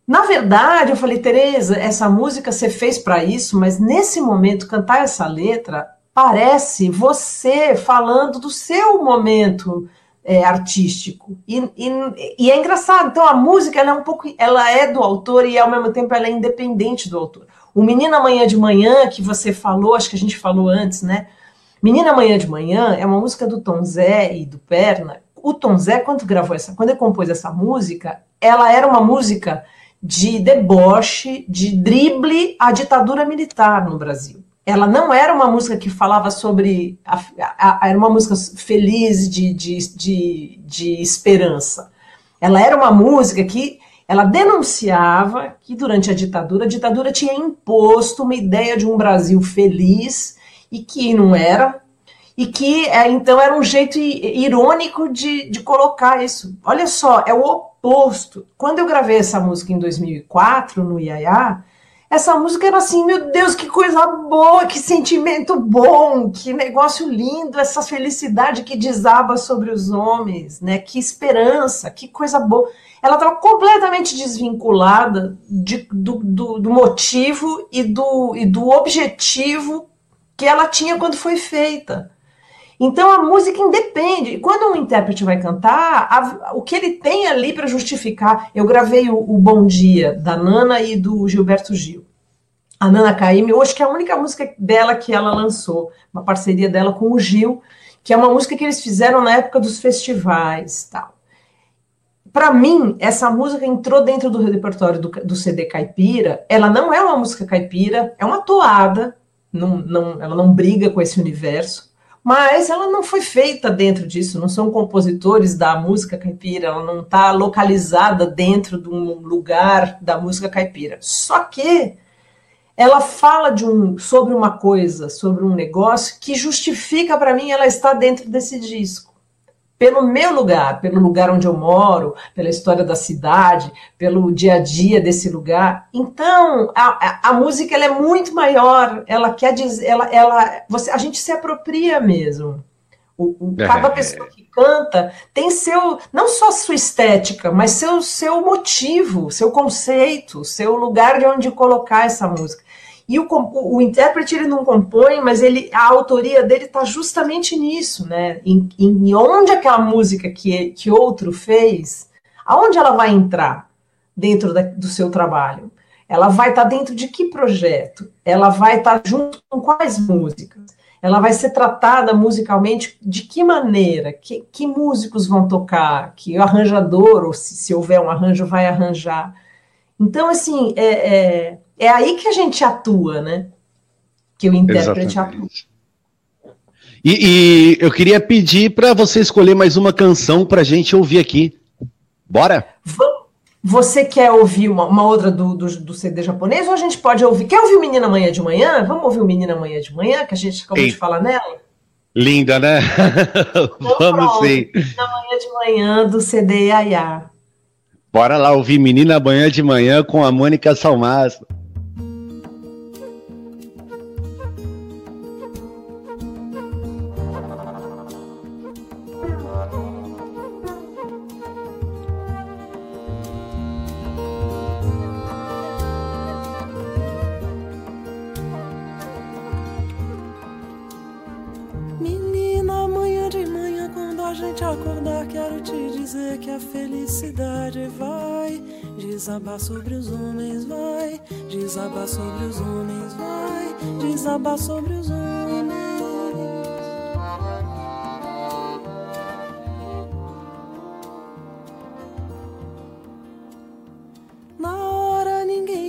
Na verdade, eu falei, Tereza, essa música você fez para isso, mas nesse momento, cantar essa letra parece você falando do seu momento é, artístico. E, e, e, é engraçado. Então, a música ela é um pouco. Ela é do autor e ao mesmo tempo ela é independente do autor. O Menina Amanhã de Manhã, que você falou, acho que a gente falou antes, né? Menina Amanhã de Manhã é uma música do Tom Zé e do Perna. O Tom Zé, quando gravou essa, quando ele compôs essa música, ela era uma música de deboche, de drible à ditadura militar no Brasil. Ela não era uma música que falava sobre. A, a, a, era uma música feliz de, de, de, de esperança. Ela era uma música que ela denunciava que durante a ditadura, a ditadura tinha imposto uma ideia de um Brasil feliz e que não era, e que é, então era um jeito irônico de, de colocar isso. Olha só, é o oposto. Quando eu gravei essa música em 2004 no Iaiá, essa música era assim, meu Deus, que coisa boa, que sentimento bom, que negócio lindo, essa felicidade que desaba sobre os homens, né? Que esperança, que coisa boa. Ela estava completamente desvinculada de, do, do, do, motivo e do, e do objetivo que ela tinha quando foi feita. Então a música independe. Quando um intérprete vai cantar, a, o que ele tem ali para justificar. Eu gravei o, o, Bom Dia da Nana e do Gilberto Gil. A Nana Caymmi, acho que é a única música dela que ela lançou, uma parceria dela com o Gil, que é uma música que eles fizeram na época dos festivais, tal. Para mim, essa música entrou dentro do repertório do, do CD caipira. Ela não é uma música caipira, é uma toada. Não, não, ela não briga com esse universo mas ela não foi feita dentro disso, não são compositores da música caipira, ela não está localizada dentro de um lugar da música caipira. Só que ela fala de um, sobre uma coisa, sobre um negócio que justifica para mim ela estar dentro desse disco pelo meu lugar, pelo lugar onde eu moro, pela história da cidade, pelo dia a dia desse lugar. Então, a, a, a música ela é muito maior, ela quer dizer, ela, ela, você, a gente se apropria mesmo. O, o, cada pessoa que canta tem seu, não só sua estética, mas seu, seu motivo, seu conceito, seu lugar de onde colocar essa música. E o, o, intérprete ele não compõe, mas ele, a autoria dele está justamente nisso, né? Em, em onde aquela música que, que outro fez, aonde ela vai entrar dentro da, do seu trabalho? Ela vai estar tá dentro de que projeto? Ela vai estar tá junto com quais músicas? Ela vai ser tratada musicalmente de que maneira? Que, que músicos vão tocar? Que arranjador, ou se, se houver um arranjo, vai arranjar? Então, assim, é, é é aí que a gente atua, né? Que o intérprete atua. E, e, eu queria pedir para você escolher mais uma canção para a gente ouvir aqui. Bora? Você quer ouvir uma, uma outra do, do, do, CD japonês ou a gente pode ouvir? Quer ouvir o Menina Amanhã de Manhã? Vamos ouvir o Menina Amanhã de Manhã, que a gente acabou Ei. de falar nela? Linda, né? Então, Vamos sim. Menina Amanhã de Manhã do CD Yaya. Bora lá ouvir Menina Amanhã de Manhã com a Mônica Salmazo. Desabar sobre os homens, vai. Desabar sobre os homens, vai. Desabar sobre os homens.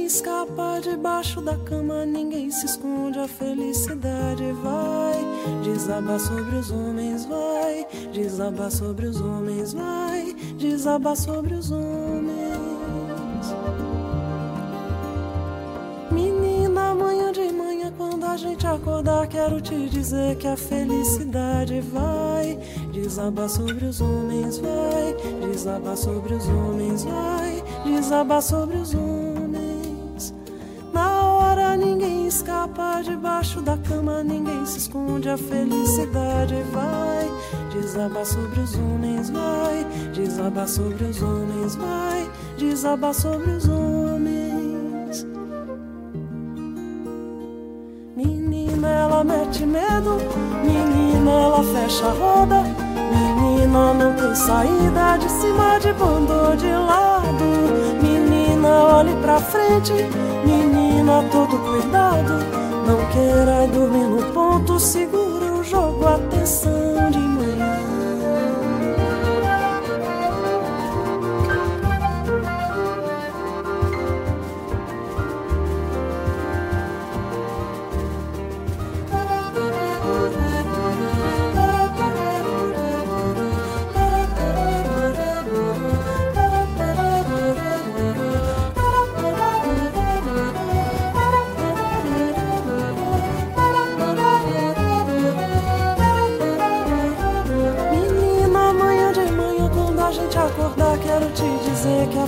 Escapa debaixo da cama, ninguém se esconde. A felicidade vai. Desabar sobre os homens, vai. Desabar sobre os homens, vai. Desabar sobre os homens. Menina, amanhã de manhã, quando a gente acordar, quero te dizer que a felicidade vai desabar sobre os homens, vai desabar sobre os homens, vai desabar sobre os homens. Ninguém escapa debaixo da cama, ninguém se esconde, a felicidade vai desabar sobre os homens, vai desabar sobre os homens, vai desabar sobre os homens. Menina, ela mete medo, menina, ela fecha a roda. Menina, não tem saída de cima, de bando de lado. Menina, olhe pra frente, menina, todo cuidado. Não queira dormir no ponto, segura o jogo, atenção de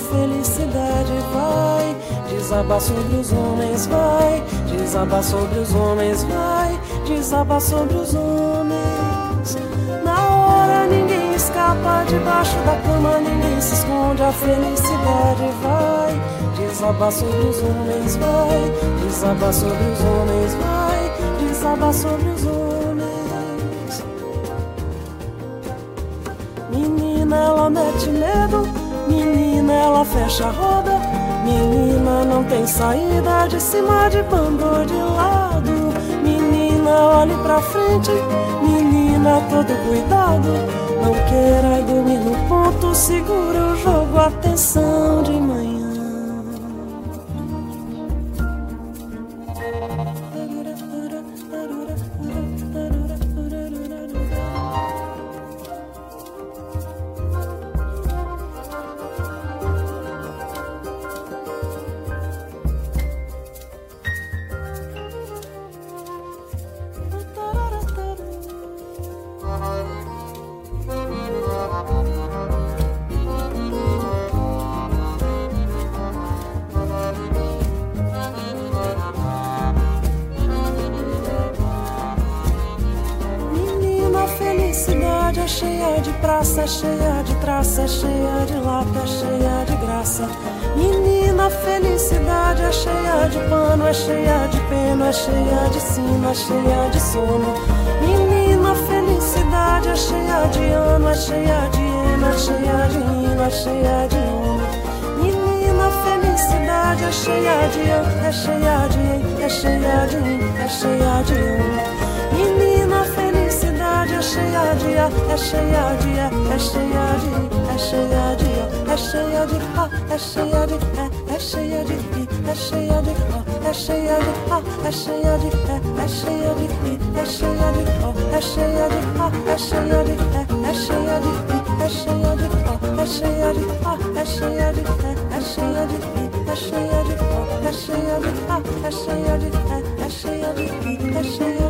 felicidade vai. Desabar sobre os homens, vai. Desabar sobre os homens, vai. Desabar sobre os homens. Na hora ninguém escapa debaixo da cama, ninguém se esconde, a felicidade vai. Desabar sobre os homens, vai. Desabar sobre os homens, vai. Desabar sobre os homens. Menina, ela mete medo, menina, ela fecha a roda. Menina, não tem saída de cima de bando de lado. Menina, olhe pra frente, menina, todo cuidado. Não queira dormir no ponto, segura o jogo, atenção de manhã. Cheia de é cheia de é cheia de. Menina, felicidade é cheia de é cheia de é cheia de é cheia de é cheia de é cheia de é cheia de é cheia de é cheia de é cheia de é cheia de é cheia de é cheia de é cheia de é cheia de é cheia de é cheia de é cheia de é cheia de her şeye rifa, her şeye rifa, her şeye rifa, her şeye rifa, her şeye rifa.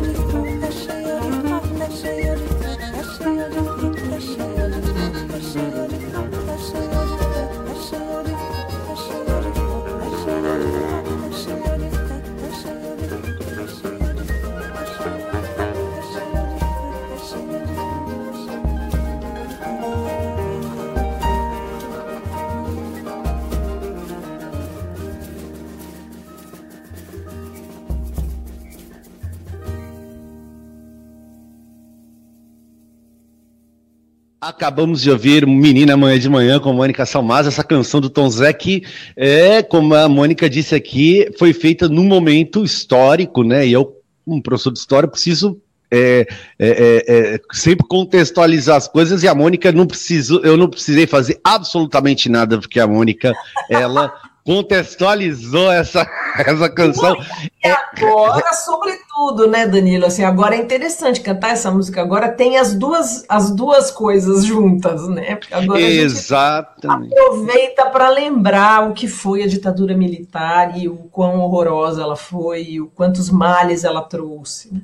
Acabamos de ouvir Menina Amanhã de Manhã com Mônica Salmaz, essa canção do Tom Zé que é, como a Mônica disse aqui, foi feita num momento histórico, né? E eu, como professor de história, preciso é, é, é, é, sempre contextualizar as coisas e a Mônica não preciso, eu não precisei fazer absolutamente nada, porque a Mônica, ela contextualizou essa, essa canção. E agora, sobretudo, né, Danilo? Assim, agora é interessante cantar essa música. Agora tem as duas, as duas coisas juntas, né? Agora Exatamente. aproveita para lembrar o que foi a ditadura militar e o quão horrorosa ela foi e o quantos males ela trouxe. Né?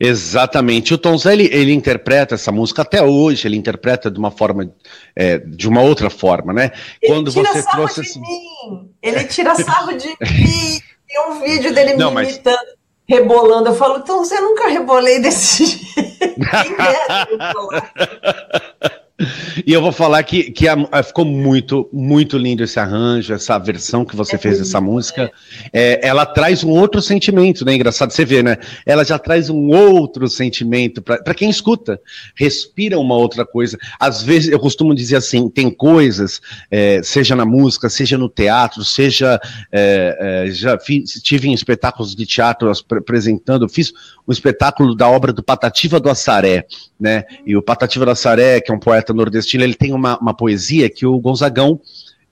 Exatamente. O Tom Zé, ele, interpreta essa música até hoje, ele interpreta de uma forma, é, de uma outra forma, né? Ele Quando tira você sarro trouxe. De assim... mim. Ele tira sarro de mim. Tem um vídeo dele Não, me imitando, mas... rebolando. Eu falo, Tom Zé, nunca rebolei desse jeito. Quem E eu vou falar que, que a, a, ficou muito, muito lindo esse arranjo, essa versão que você é fez dessa música. É, ela traz um outro sentimento, né? Engraçado você ver, né? Ela já traz um outro sentimento para quem escuta. Respira uma outra coisa. Às vezes, eu costumo dizer assim: tem coisas, é, seja na música, seja no teatro, seja. É, é já fiz, estive em espetáculos de teatro apresentando, fiz um espetáculo da obra do Patativa do Assaré, né? E o Patativa do Assaré, que é um poeta poeta nordestino, ele tem uma, uma poesia que o Gonzagão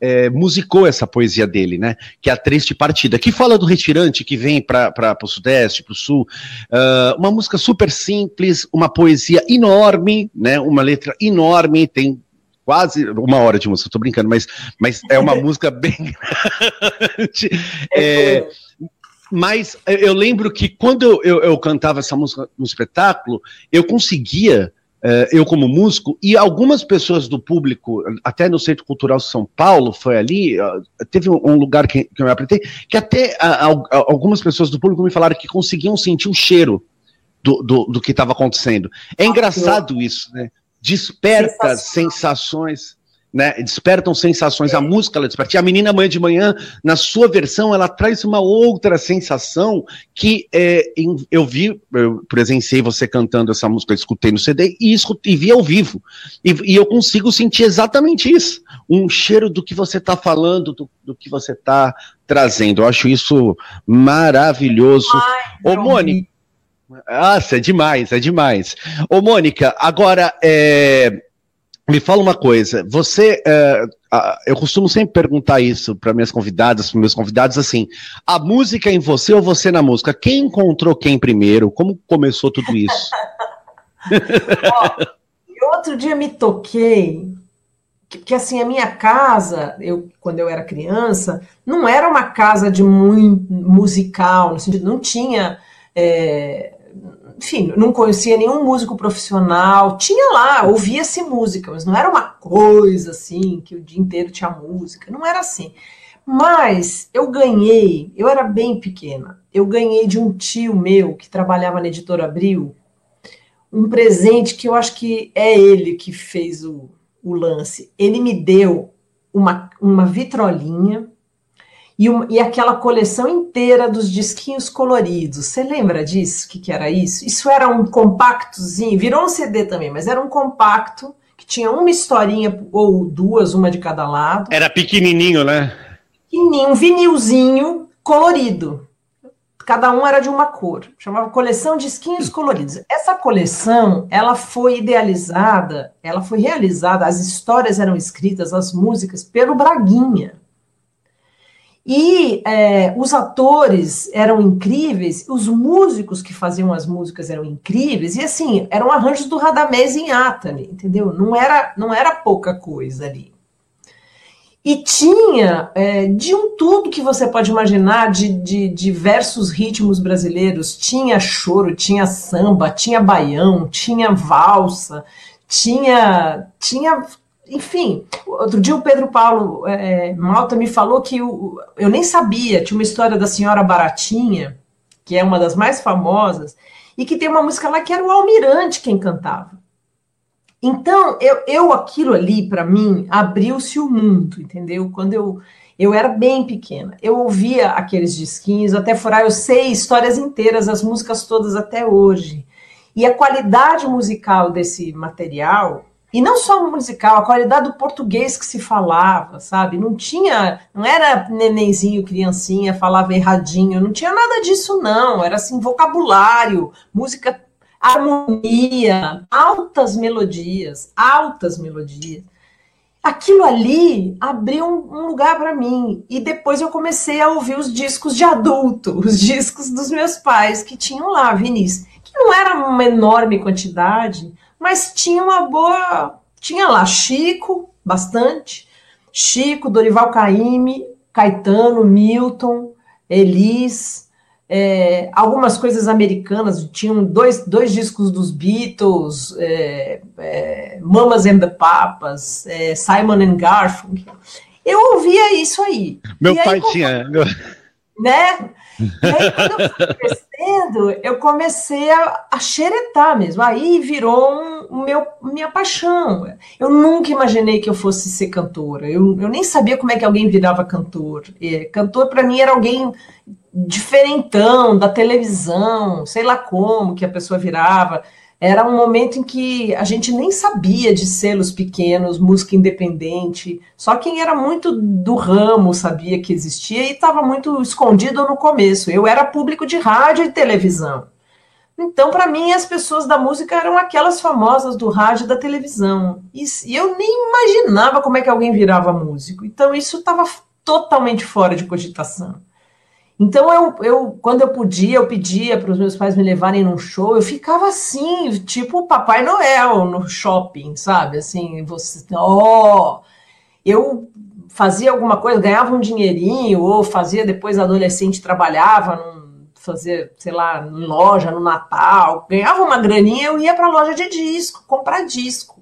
é, musicou essa poesia dele, né? Que é a Triste Partida, que fala do retirante que vem para o Sudeste, para o Sul. Uh, uma música super simples, uma poesia enorme, né? Uma letra enorme, tem quase uma hora de música, tô brincando, mas, mas é uma música bem grande. É, mas eu lembro que quando eu, eu, eu cantava essa música no espetáculo, eu conseguia eu como músico, e algumas pessoas do público, até no Centro Cultural São Paulo, foi ali, teve um, lugar que, que eu me apresentei, que até algumas pessoas do público me falaram que conseguiam sentir o cheiro do, do, do que estava acontecendo. É engraçado isso, né? Desperta sensações né, despertam sensações, a música ela desperta. E a menina amanhã de manhã, na sua versão, ela traz uma outra sensação que é, eu vi, eu presenciei você cantando essa música, escutei no CD e, escutei, e vi ao vivo. E, e, eu consigo sentir exatamente isso, um cheiro do que você está falando, do, do, que você está trazendo. Eu acho isso maravilhoso. Ai, Ô, Mônica. Nossa, é demais, é demais. Ô, Mônica, agora, é, me fala uma coisa, você, é, eu costumo sempre perguntar isso para minhas convidadas, para meus convidados, assim, a música em você ou você na música? Quem encontrou quem primeiro? Como começou tudo isso? Ó, outro dia me toquei que, que, assim a minha casa, eu quando eu era criança, não era uma casa de muito musical, no sentido não tinha é, enfim, não conhecia nenhum músico profissional. Tinha lá, ouvia-se música, mas não era uma coisa assim, que o dia inteiro tinha música. Não era assim. Mas eu ganhei, eu era bem pequena, eu ganhei de um tio meu que trabalhava na editora Abril um presente que eu acho que é ele que fez o, o lance. Ele me deu uma, uma vitrolinha e, uma, e aquela coleção inteira dos disquinhos coloridos. Você lembra disso? O que, que era isso? Isso era um compactozinho, virou um CD também, mas era um compacto que tinha uma historinha ou duas, uma de cada lado. Era pequenininho, né? Pequenininho, um vinilzinho colorido. Cada um era de uma cor. Chamava coleção disquinhos coloridos. Essa coleção, ela foi idealizada, ela foi realizada, as histórias eram escritas, as músicas pelo Braguinha. E é, os atores eram incríveis, os músicos que faziam as músicas eram incríveis, e assim, eram arranjos do Radamés em Atali, entendeu? Não era, não era pouca coisa ali. E tinha é, de um tudo que você pode imaginar, de, de diversos ritmos brasileiros. Tinha choro, tinha samba, tinha baião, tinha valsa, tinha, tinha enfim, outro dia o Pedro Paulo é, Malta me falou que o, eu nem sabia, tinha uma história da Senhora Baratinha, que é uma das mais famosas, e que tem uma música lá que era o Almirante quem cantava. Então, eu, eu aquilo ali, para mim, abriu-se o mundo, entendeu? Quando eu, eu era bem pequena, eu ouvia aqueles disquinhos, até furar, eu sei histórias inteiras, as músicas todas até hoje. E a qualidade musical desse material e não só o musical, a qualidade do português que se falava, sabe? Não tinha, não era nenenzinho, criancinha, falava erradinho, não tinha nada disso, não. Era assim, vocabulário, música, harmonia, altas melodias, altas melodias. Aquilo ali abriu um, um lugar para mim. E depois eu comecei a ouvir os discos de adulto, os discos dos meus pais que tinham lá, Vinícius, que não era uma enorme quantidade mas tinha uma boa. Tinha lá Chico, bastante. Chico, Dorival Caymmi, Caetano, Milton, Elis, é, algumas coisas americanas, tinham dois, dois discos dos Beatles, é, é, Mamas and the Papas, é, Simon and Garfunkel. Eu ouvia isso aí. Meu e pai aí, tinha. Né? E aí, quando eu fui crescendo, eu comecei a, a xeretar mesmo. Aí virou um, meu, minha paixão. Eu nunca imaginei que eu fosse ser cantora. Eu, eu nem sabia como é que alguém virava cantor. E, cantor, para mim, era alguém diferentão da televisão, sei lá como que a pessoa virava era um momento em que a gente nem sabia de selos pequenos, música independente. Só quem era muito do ramo sabia que existia e estava muito escondido no começo. Eu era público de rádio e televisão. Então, para mim, as pessoas da música eram aquelas famosas do rádio e da televisão. E, e eu nem imaginava como é que alguém virava músico. Então, isso estava totalmente fora de cogitação. Então, eu, eu, quando eu podia, eu pedia para os meus pais me levarem num show, eu ficava assim, tipo Papai Noel no shopping, sabe? Assim, você, ó, oh! eu fazia alguma coisa, ganhava um dinheirinho, ou fazia depois adolescente, trabalhava num fazer, sei lá, loja no Natal, ganhava uma graninha, eu ia para loja de disco, comprar disco.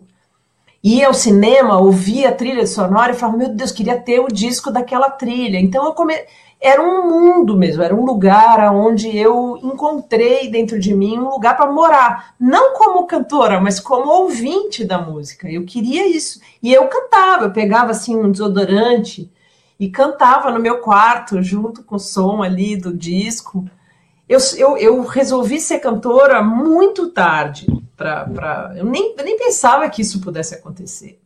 Ia ao cinema, ouvia a trilha sonora e falava, meu Deus, queria ter o disco daquela trilha. Então eu comecei era um mundo mesmo, era um lugar onde eu encontrei dentro de mim um lugar para morar, não como cantora, mas como ouvinte da música. Eu queria isso. E eu cantava, eu pegava assim um desodorante e cantava no meu quarto junto com o som ali do disco. Eu, eu, eu resolvi ser cantora muito tarde. Pra, pra, eu, nem, nem pensava que isso pudesse acontecer.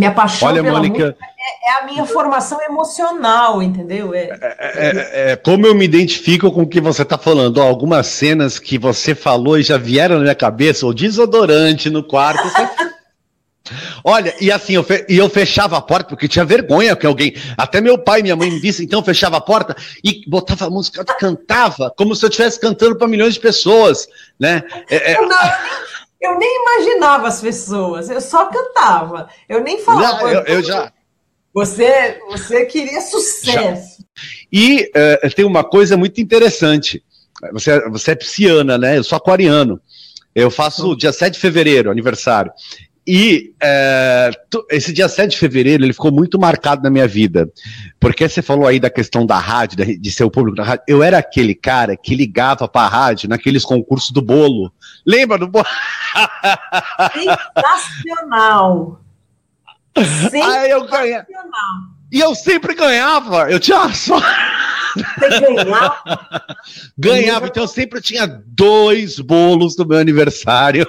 Minha paixão Olha, pela Mônica... música é, é, a minha formação emocional, entendeu? É, é, é, é como eu me identifico com o que você está falando. Ó, algumas cenas que você falou e já vieram na minha cabeça, o desodorante no quarto. Olha, e assim, eu, fe... e eu fechava a porta, porque tinha vergonha que alguém. Até meu pai e minha mãe me disse, então eu fechava a porta e botava a música, cantava, como se eu estivesse cantando para milhões de pessoas, né? É, é... Não, eu nem imaginava as pessoas, eu só cantava. Eu nem falava. Não, eu, eu já. Você, você queria sucesso. Já. E uh, tem uma coisa muito interessante. Você, você é pisciana, né? Eu sou aquariano. Eu faço dia 7 de fevereiro, aniversário. E é, esse dia 7 de fevereiro ele ficou muito marcado na minha vida. Porque você falou aí da questão da rádio, de ser o público da rádio. Eu era aquele cara que ligava para a rádio naqueles concursos do bolo. Lembra do bolo? Sensacional! Sensacional! Aí eu ganhei. E eu sempre ganhava. Eu tinha só. Você ganhava? Ganhava, então eu sempre tinha dois bolos no meu aniversário.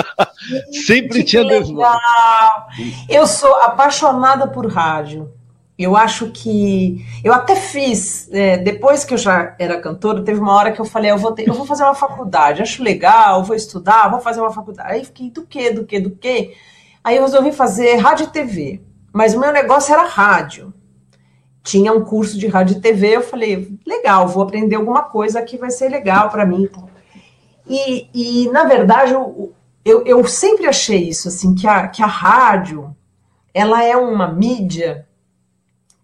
sempre tinha dois bolos. Eu sou apaixonada por rádio. Eu acho que. Eu até fiz, é, depois que eu já era cantora, teve uma hora que eu falei: eu vou, ter, eu vou fazer uma faculdade, acho legal, vou estudar, vou fazer uma faculdade. Aí fiquei: do que, do que, do que? Aí eu resolvi fazer rádio e TV. Mas o meu negócio era rádio tinha um curso de rádio e TV, eu falei, legal, vou aprender alguma coisa que vai ser legal para mim. E, e, na verdade, eu, eu, eu, sempre achei isso, assim, que a, que a rádio, ela é uma mídia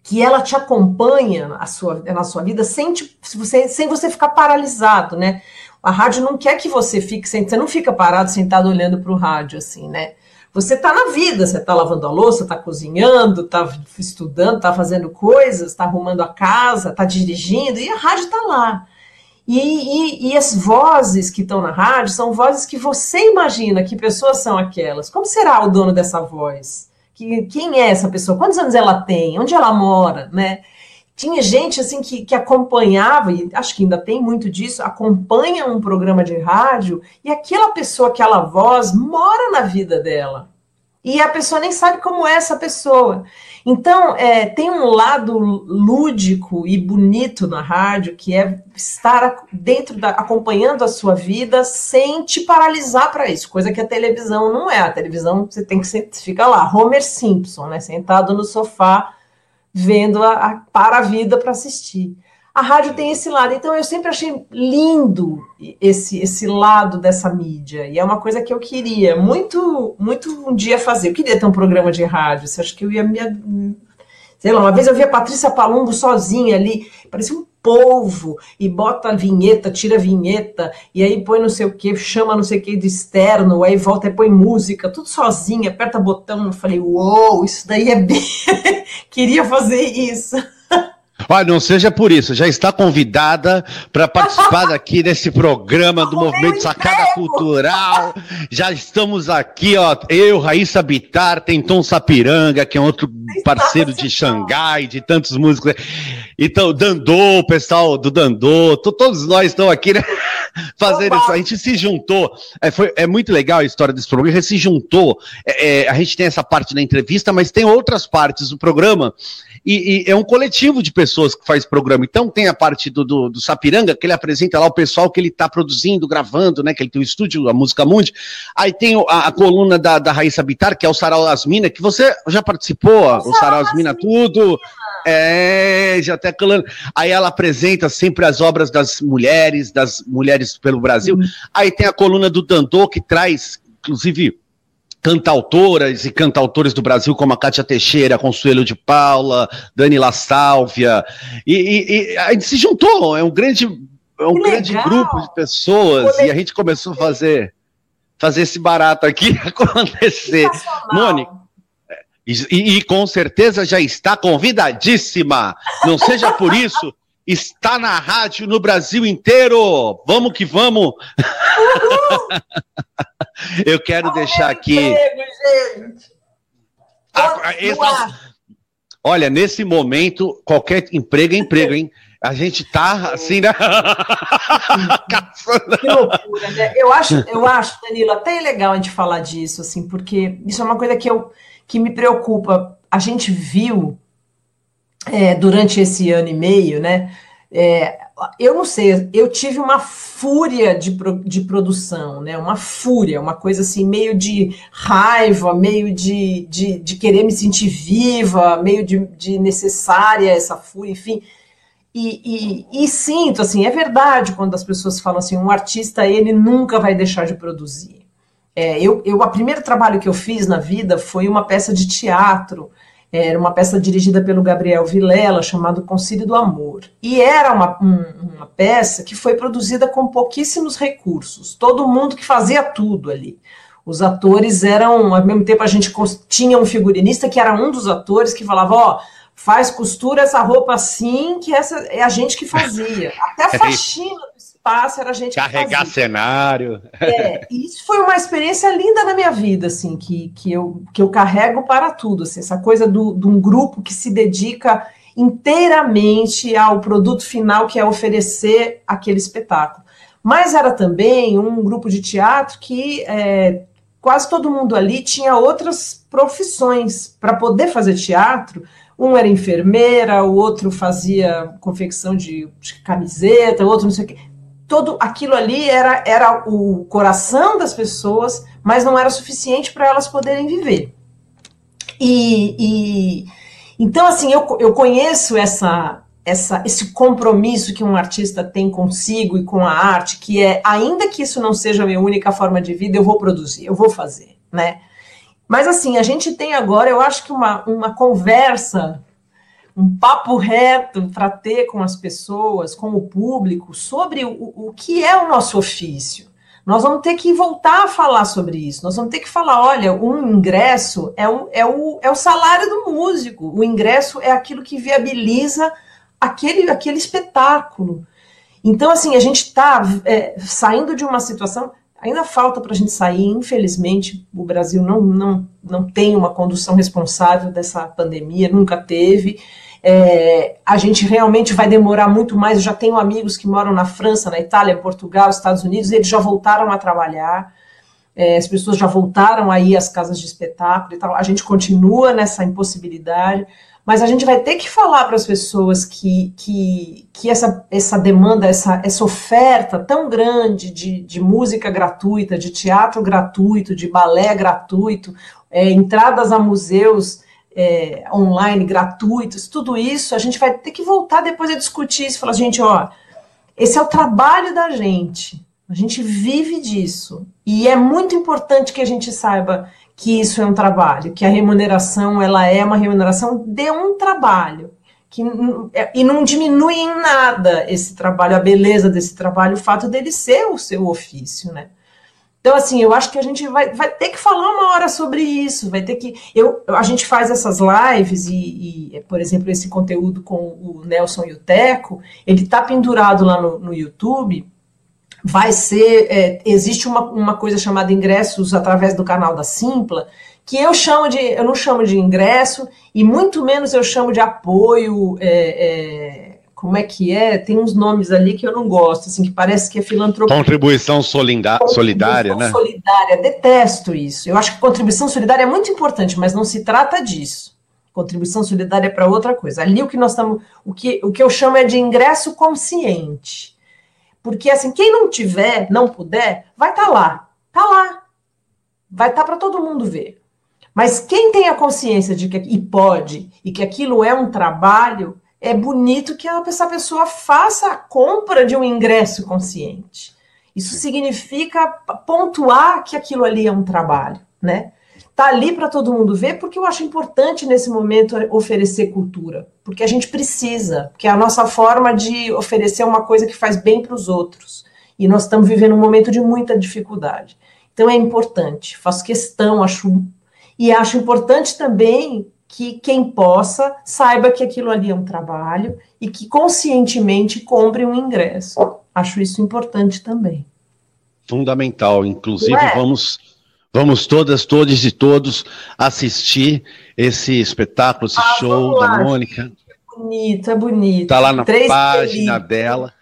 que ela te acompanha a sua, na sua vida sem, te, você, sem você ficar paralisado, né? A rádio não quer que você fique, você não fica parado, sentado olhando para o rádio, assim, né? Você está na vida, você está lavando a louça, está cozinhando, está estudando, está fazendo coisas, está arrumando a casa, está dirigindo, e a rádio está lá. E, e, e, as vozes que estão na rádio são vozes que você imagina que pessoas são aquelas. Como será o dono dessa voz? Que, quem é essa pessoa? Quantos anos ela tem? Onde ela mora? Né? Tinha gente assim que, que acompanhava, e acho que ainda tem muito disso, acompanha um programa de rádio e aquela pessoa, aquela voz, mora na vida dela. E a pessoa nem sabe como é essa pessoa. Então, é, tem um lado lúdico e bonito na rádio, que é estar dentro da, acompanhando a sua vida sem te paralisar para isso, coisa que a televisão não é. A televisão você tem que ficar lá, Homer Simpson, né, sentado no sofá vendo a, a para a vida para assistir. A rádio tem esse lado, então eu sempre achei lindo esse esse lado dessa mídia e é uma coisa que eu queria muito muito um dia fazer. Eu queria ter um programa de rádio. Você acha que eu ia me sei lá, uma vez eu vi a Patrícia Palumbo sozinha ali, parecia um polvo e bota a vinheta, tira a vinheta, e aí põe não sei o que, chama não sei o que de externo, aí volta e põe música, tudo sozinha, aperta botão. Eu falei, uou, isso daí é bem. Queria fazer isso. Olha, não seja por isso, já está convidada para participar aqui desse programa do Movimento Sacada Cultural. Já estamos aqui, ó, eu, Raíssa Bitar, tem Tom Sapiranga, que é outro parceiro de Xangai, de tantos músicos. Então, Dandô, o pessoal do Dandô, todos nós estamos aqui, né? Fazendo isso. A gente se juntou. É, foi, é muito legal a história desse programa. A gente se juntou. É, é, a gente tem essa parte da entrevista, mas tem outras partes do programa e, e, é um coletivo de pessoas que faz programa. Então tem a parte do, do, do Sapiranga, que ele apresenta lá o pessoal que ele está produzindo, gravando, né? Que ele tem o estúdio, a Música Mundi. Aí tem a, a coluna da, da Raíssa Bitar, que é o Sarau Asmina, que você já participou, o, o Sarau Asmina, tudo. É, já até colando. Aí ela apresenta sempre as obras das mulheres, das mulheres pelo Brasil. Uhum. Aí tem a coluna do Dandô, que traz, inclusive, cantautoras e cantautores do Brasil, como a Cátia Teixeira, Consuelo de Paula, Dani La Sálvia, e, e, e a gente se juntou, é um grande, é um grande grupo de pessoas, e a gente começou a fazer, fazer esse barato aqui acontecer. Mônica, e, e, com certeza já está convidadíssima. Não seja por isso, está na rádio no Brasil inteiro. Vamos que vamos. Eu quero deixar aqui. A, esse, olha, nesse momento, qualquer emprego é emprego, hein? A gente tá assim, né? que loucura, né? Eu acho, eu acho, Danilo, até legal a gente falar disso, assim, porque isso é uma coisa que, eu, que me preocupa. A gente viu é, durante esse ano e meio, né? É, eu não sei, eu tive uma fúria de, de produção, né? Uma fúria, uma coisa assim, meio de raiva, meio de, de, de querer me sentir viva, meio de, de necessária essa fúria, enfim. E, e, e, sinto, assim, é verdade quando as pessoas falam assim, um artista, ele nunca vai deixar de produzir. É, eu, eu, o primeiro trabalho que eu fiz na vida foi uma peça de teatro, era uma peça dirigida pelo Gabriel Vilela, chamado Concílio do Amor. E era uma, um, uma peça que foi produzida com pouquíssimos recursos. Todo mundo que fazia tudo ali. Os atores eram, ao mesmo tempo, a gente tinha um figurinista que era um dos atores que falava: Ó, faz costura essa roupa assim, que essa é a gente que fazia. Até a faxina espaço, era a gente Carregar cenário. É, isso foi uma experiência linda na minha vida, assim, que, que, eu, que eu carrego para tudo, assim, essa coisa do, de um grupo que se dedica inteiramente ao produto final, que é oferecer aquele espetáculo. Mas era também um grupo de teatro que é, quase todo mundo ali tinha outras profissões para poder fazer teatro. Um era enfermeira, o outro fazia confecção de, de camiseta, o outro não sei o quê todo aquilo ali era, era o coração das pessoas, mas não era suficiente para elas poderem viver. E, e, então, assim, eu, eu conheço essa, essa, esse compromisso que um artista tem consigo e com a arte, que é, ainda que isso não seja a minha única forma de vida, eu vou produzir, eu vou fazer, né? Mas, assim, a gente tem agora, eu acho que uma, uma conversa um papo reto para ter com as pessoas, com o público, sobre o, o que é o nosso ofício. Nós vamos ter que voltar a falar sobre isso. Nós vamos ter que falar: olha, um ingresso é o, é o, é o salário do músico. O ingresso é aquilo que viabiliza aquele, aquele espetáculo. Então, assim, a gente está é, saindo de uma situação. Ainda falta para a gente sair, infelizmente, o Brasil não, não, não tem uma condução responsável dessa pandemia, nunca teve. É, a gente realmente vai demorar muito mais. Eu já tenho amigos que moram na França, na Itália, Portugal, Estados Unidos, eles já voltaram a trabalhar. É, as pessoas já voltaram aí às casas de espetáculo e tal. A gente continua nessa impossibilidade, mas a gente vai ter que falar para as pessoas que, que, que essa, essa demanda, essa, essa oferta tão grande de, de música gratuita, de teatro gratuito, de balé gratuito, é, entradas a museus é, online, gratuitos, tudo isso, a gente vai ter que voltar depois a discutir isso, falar, gente, ó, esse é o trabalho da gente, a gente vive disso, e é muito importante que a gente saiba que isso é um trabalho, que a remuneração, ela é uma remuneração de um trabalho, que, é, e não diminui em nada esse trabalho, a beleza desse trabalho, o fato dele ser o seu ofício, né? Então, assim, eu acho que a gente vai, vai ter que falar uma hora sobre isso, vai ter que. Eu, a gente faz essas lives e, e por exemplo, esse conteúdo com o Nelson e o Teco, ele está pendurado lá no, no YouTube. Vai ser. É, existe uma, uma coisa chamada ingressos através do canal da Simpla, que eu chamo de. Eu não chamo de ingresso, e muito menos eu chamo de apoio. É, é, como é que é? Tem uns nomes ali que eu não gosto, assim, que parece que é filantropia. Contribuição solida solidária, né? Solidária, detesto isso. Eu acho que contribuição solidária é muito importante, mas não se trata disso. Contribuição solidária é para outra coisa. Ali o que nós estamos, o que, o que eu chamo é de ingresso consciente. Porque assim, quem não tiver, não puder, vai estar tá lá. Tá lá. Vai estar tá para todo mundo ver. Mas quem tem a consciência de que e pode e que aquilo é um trabalho, é bonito que essa pessoa faça a compra de um ingresso consciente. Isso significa pontuar que aquilo ali é um trabalho, né? tá ali para todo mundo ver, porque eu acho importante nesse momento oferecer cultura, porque a gente precisa, que é a nossa forma de oferecer uma coisa que faz bem para os outros. E nós estamos vivendo um momento de muita dificuldade. Então é importante, faço questão, acho e acho importante também que quem possa saiba que aquilo ali é um trabalho e que conscientemente compre um ingresso. Acho isso importante também. Fundamental. Inclusive, é? vamos, vamos todas, todos e todos assistir esse espetáculo, esse ah, show da Mônica. É bonito, é bonito. Está lá na Três página dela.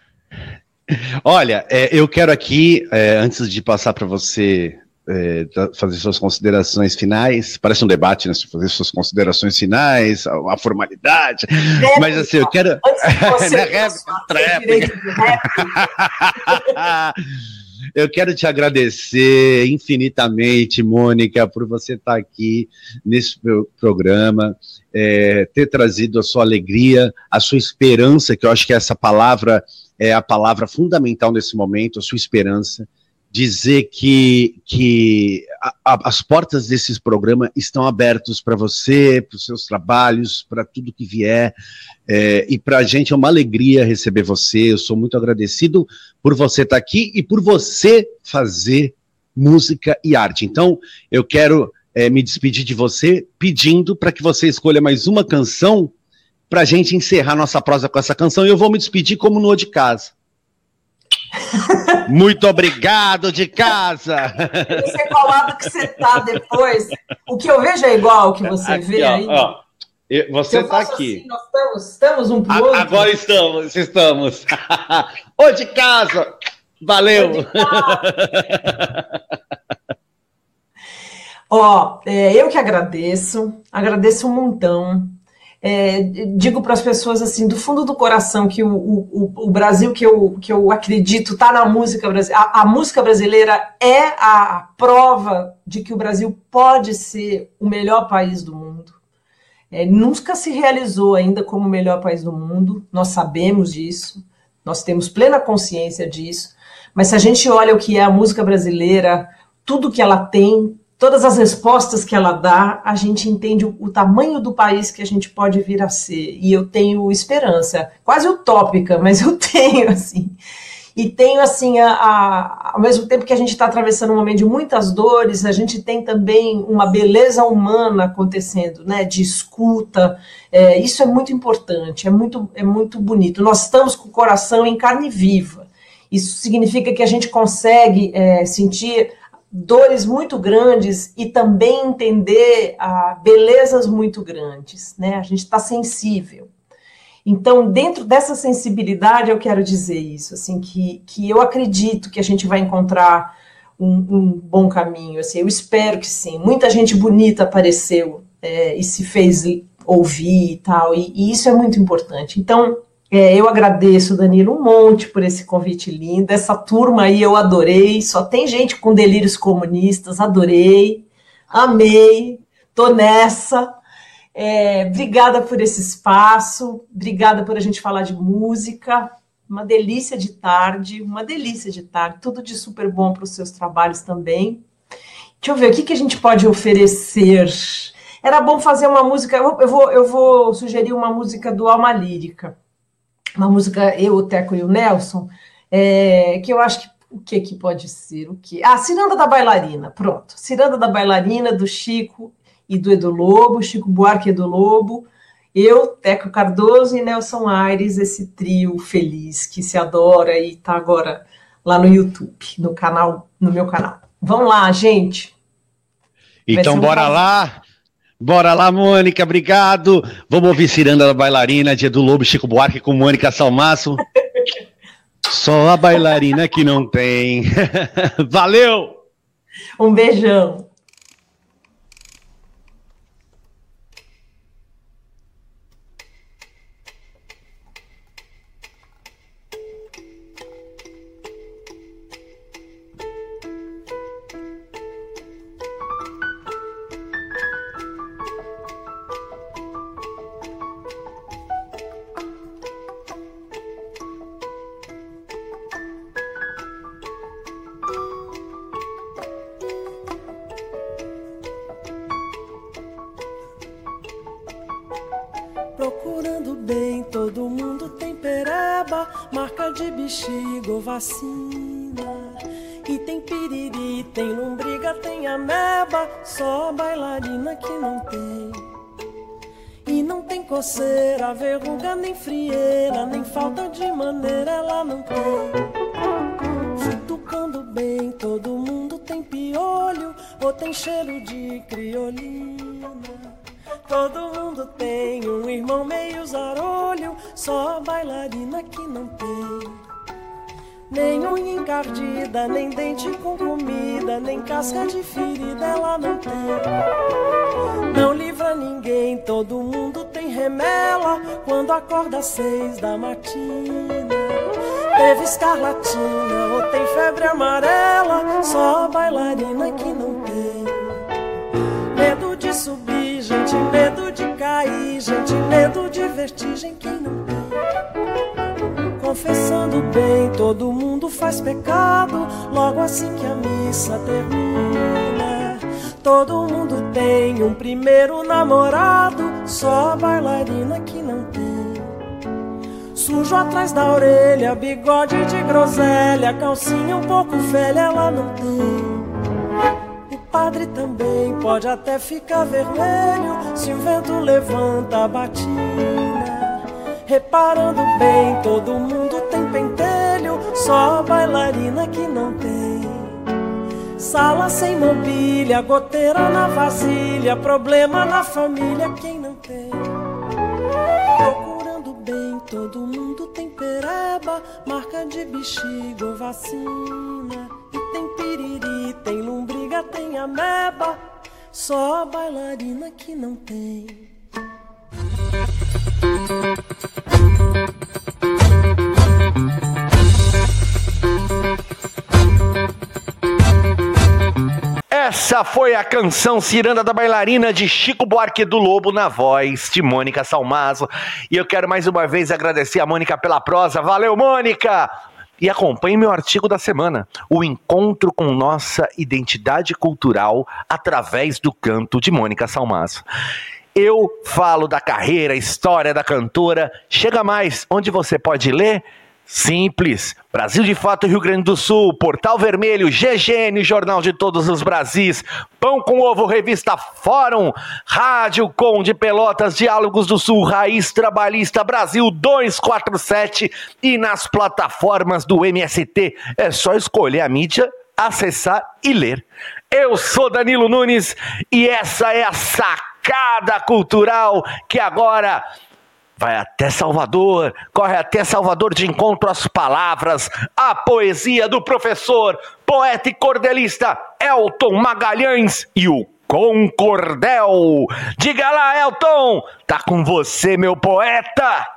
Olha, é, eu quero aqui, é, antes de passar para você é, fazer suas considerações finais. Parece um debate, né? Fazer suas considerações finais, a, a formalidade. Réplica. Mas assim, eu quero. Antes eu quero te agradecer infinitamente, Mônica, por você estar aqui nesse programa, é, ter trazido a sua alegria, a sua esperança, que eu acho que essa palavra é a palavra fundamental nesse momento, a sua esperança dizer que, que a, a, as portas desses programas estão abertas para você, para os seus trabalhos, para tudo que vier. É, e para a gente é uma alegria receber você. Eu sou muito agradecido por você estar tá aqui e por você fazer música e arte. Então, eu quero é, me despedir de você pedindo para que você escolha mais uma canção para a gente encerrar nossa prosa com essa canção. E eu vou me despedir como no de casa. Muito obrigado de casa. Você colado que você tá depois. O que eu vejo é igual ao que você aqui, vê ó, aí. Ó, você está aqui. Assim, nós estamos, estamos um pro outro. Agora estamos, estamos. Ô de casa. Valeu. Ó, é, eu que agradeço, agradeço um montão. É, digo para as pessoas assim, do fundo do coração, que o, o, o Brasil que eu, que eu acredito está na música brasileira. A, música brasileira é a prova de que o Brasil pode ser o melhor país do mundo. É, nunca se realizou ainda como o melhor país do mundo, nós sabemos disso, nós temos plena consciência disso, mas se a gente olha o que é a música brasileira, tudo que ela tem, todas as respostas que ela dá, a gente entende o, o, tamanho do país que a gente pode vir a ser. E eu tenho esperança, quase utópica, mas eu tenho, assim. E tenho, assim, a, a, ao mesmo tempo que a gente está atravessando um momento de muitas dores, a gente tem também uma beleza humana acontecendo, né? De escuta. É, isso é muito importante, é muito, é muito bonito. Nós estamos com o coração em carne viva. Isso significa que a gente consegue é, sentir dores muito grandes e também entender ah, belezas muito grandes, né? A gente está sensível. Então, dentro dessa sensibilidade, eu quero dizer isso, assim, que, que eu acredito que a gente vai encontrar um, um bom caminho, assim, eu espero que sim. Muita gente bonita apareceu é, e se fez ouvir e tal, e, e isso é muito importante. Então, é, eu agradeço, Danilo, um monte por esse convite lindo. Essa turma aí eu adorei. Só tem gente com delírios comunistas, adorei, amei, tô nessa. É, obrigada por esse espaço, obrigada por a gente falar de música. Uma delícia de tarde, uma delícia de tarde. Tudo de super bom para os seus trabalhos também. Deixa eu ver o que, que a gente pode oferecer. Era bom fazer uma música. Eu vou, eu vou sugerir uma música do Alma Lírica uma música, eu, o Teco e o Nelson, é, que eu acho que o que, que pode ser? O que? Ah, Ciranda da Bailarina, pronto. Ciranda da Bailarina, do Chico e do Edu Lobo, Chico Buarque e Edu Lobo, eu, Teco Cardoso e Nelson Aires, esse trio feliz que se adora e está agora lá no YouTube, no canal, no meu canal. Vamos lá, gente. Então bora lá. Bora lá, Mônica, obrigado. Vamos ouvir Ciranda da Bailarina, Dia do Lobo, Chico Buarque com Mônica Salmaço. Só a bailarina que não tem. Valeu! Um beijão. Bexiga ou vacina. E tem piriri, tem lombriga, tem ameba, só bailarina que não tem. E não tem coceira, verruga, nem frieira, nem falta de maneira, ela não tem. Tocando bem, todo mundo tem piolho, ou tem cheiro de criolina. Todo mundo tem um irmão meio zarolho, só bailarina que não tem. Nem unha encardida, nem dente com comida, nem casca de ferida ela não tem. Não livra ninguém, todo mundo tem remela quando acorda às seis da matina. Teve escarlatina ou tem febre amarela, só a bailarina que não tem. Medo de subir, gente, medo de cair, gente, medo de vertigem, quem não tem? Confessando bem, todo mundo faz pecado logo assim que a missa termina. Todo mundo tem um primeiro namorado, só a bailarina que não tem. Sujo atrás da orelha, bigode de groselha, calcinha um pouco velha, ela não tem. O padre também pode até ficar vermelho se o vento levanta a batina. Reparando bem, todo mundo tem pentelho, só a bailarina que não tem. Sala sem mobília, goteira na vasilha, problema na família, quem não tem? Procurando bem, todo mundo tem pereba, marca de bexiga ou vacina. E tem piriri, tem lombriga, tem ameba, só a bailarina que não tem. Essa foi a canção Ciranda da Bailarina de Chico Buarque do Lobo na voz de Mônica Salmazo. E eu quero mais uma vez agradecer a Mônica pela prosa. Valeu, Mônica! E acompanhe meu artigo da semana: O encontro com nossa identidade cultural através do canto de Mônica Salmazo. Eu falo da carreira, história da cantora. Chega mais, onde você pode ler? Simples. Brasil de Fato Rio Grande do Sul, Portal Vermelho, GGN, Jornal de Todos os Brasis, Pão com Ovo, Revista Fórum, Rádio Conde Pelotas, Diálogos do Sul, Raiz Trabalhista Brasil 247 e nas plataformas do MST. É só escolher a mídia, acessar e ler. Eu sou Danilo Nunes e essa é a sacada cultural que agora vai até Salvador, corre até Salvador de encontro às palavras, a poesia do professor, poeta e cordelista Elton Magalhães e o Concordel. Diga lá, Elton, tá com você, meu poeta.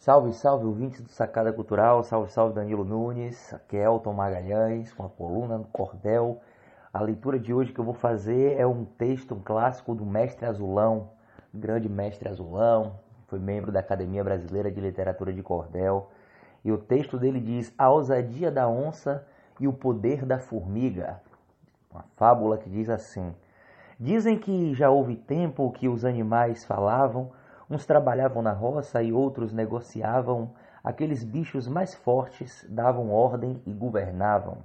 Salve, salve, ouvintes do Sacada Cultural, salve, salve Danilo Nunes, aqui é Elton Magalhães, com a coluna do Cordel, a leitura de hoje que eu vou fazer é um texto, um clássico do Mestre Azulão, grande Mestre Azulão, foi membro da Academia Brasileira de Literatura de Cordel. E o texto dele diz: A ousadia da onça e o poder da formiga. Uma fábula que diz assim: Dizem que já houve tempo que os animais falavam, uns trabalhavam na roça e outros negociavam, aqueles bichos mais fortes davam ordem e governavam.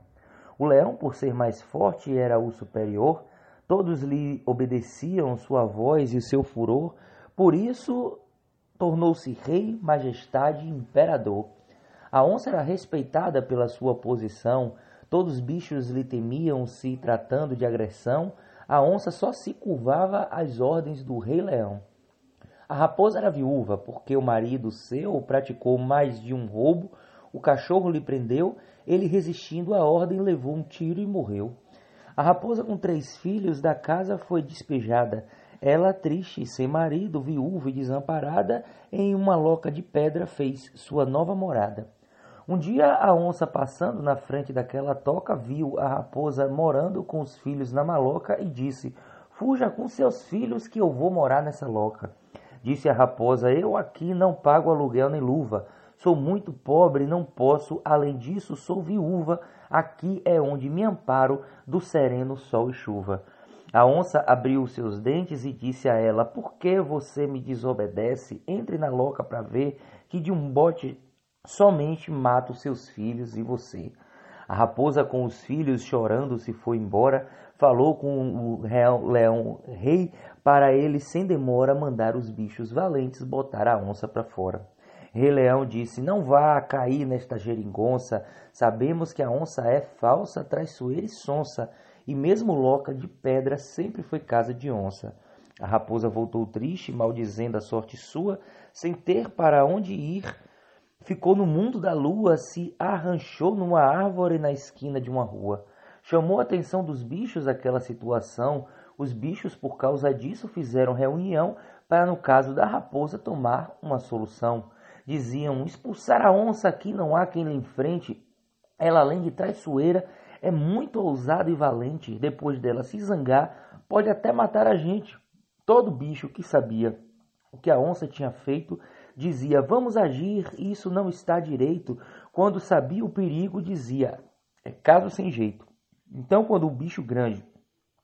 O leão, por ser mais forte, era o superior, todos lhe obedeciam sua voz e seu furor, por isso tornou-se rei, majestade e imperador. A onça era respeitada pela sua posição, todos os bichos lhe temiam se tratando de agressão, a onça só se curvava às ordens do rei leão. A raposa era viúva, porque o marido seu praticou mais de um roubo, o cachorro lhe prendeu ele, resistindo à ordem, levou um tiro e morreu. A raposa, com três filhos da casa, foi despejada. Ela, triste, sem marido, viúva e desamparada, em uma loca de pedra fez sua nova morada. Um dia a onça, passando na frente daquela toca, viu a raposa morando com os filhos na maloca e disse: Fuja com seus filhos que eu vou morar nessa loca. Disse a raposa: Eu aqui não pago aluguel nem luva. Sou muito pobre, não posso, além disso, sou viúva. Aqui é onde me amparo do sereno sol e chuva. A onça abriu seus dentes e disse a ela: Por que você me desobedece? Entre na loca para ver que de um bote somente mato seus filhos e você. A raposa com os filhos chorando se foi embora, falou com o leão rei para ele sem demora mandar os bichos valentes botar a onça para fora. Rei Leão disse: Não vá cair nesta geringonça. Sabemos que a onça é falsa, traiçoeira e sonsa, e mesmo loca de pedra sempre foi casa de onça. A raposa voltou triste, maldizendo a sorte sua, sem ter para onde ir. Ficou no mundo da lua, se arranchou numa árvore na esquina de uma rua. Chamou a atenção dos bichos aquela situação. Os bichos, por causa disso, fizeram reunião para, no caso da raposa, tomar uma solução. Diziam: expulsar a onça aqui não há quem lhe enfrente. Ela, além de traiçoeira, é muito ousada e valente. Depois dela se zangar, pode até matar a gente. Todo bicho que sabia o que a onça tinha feito dizia: Vamos agir, isso não está direito. Quando sabia o perigo, dizia: É caso sem jeito. Então, quando o bicho grande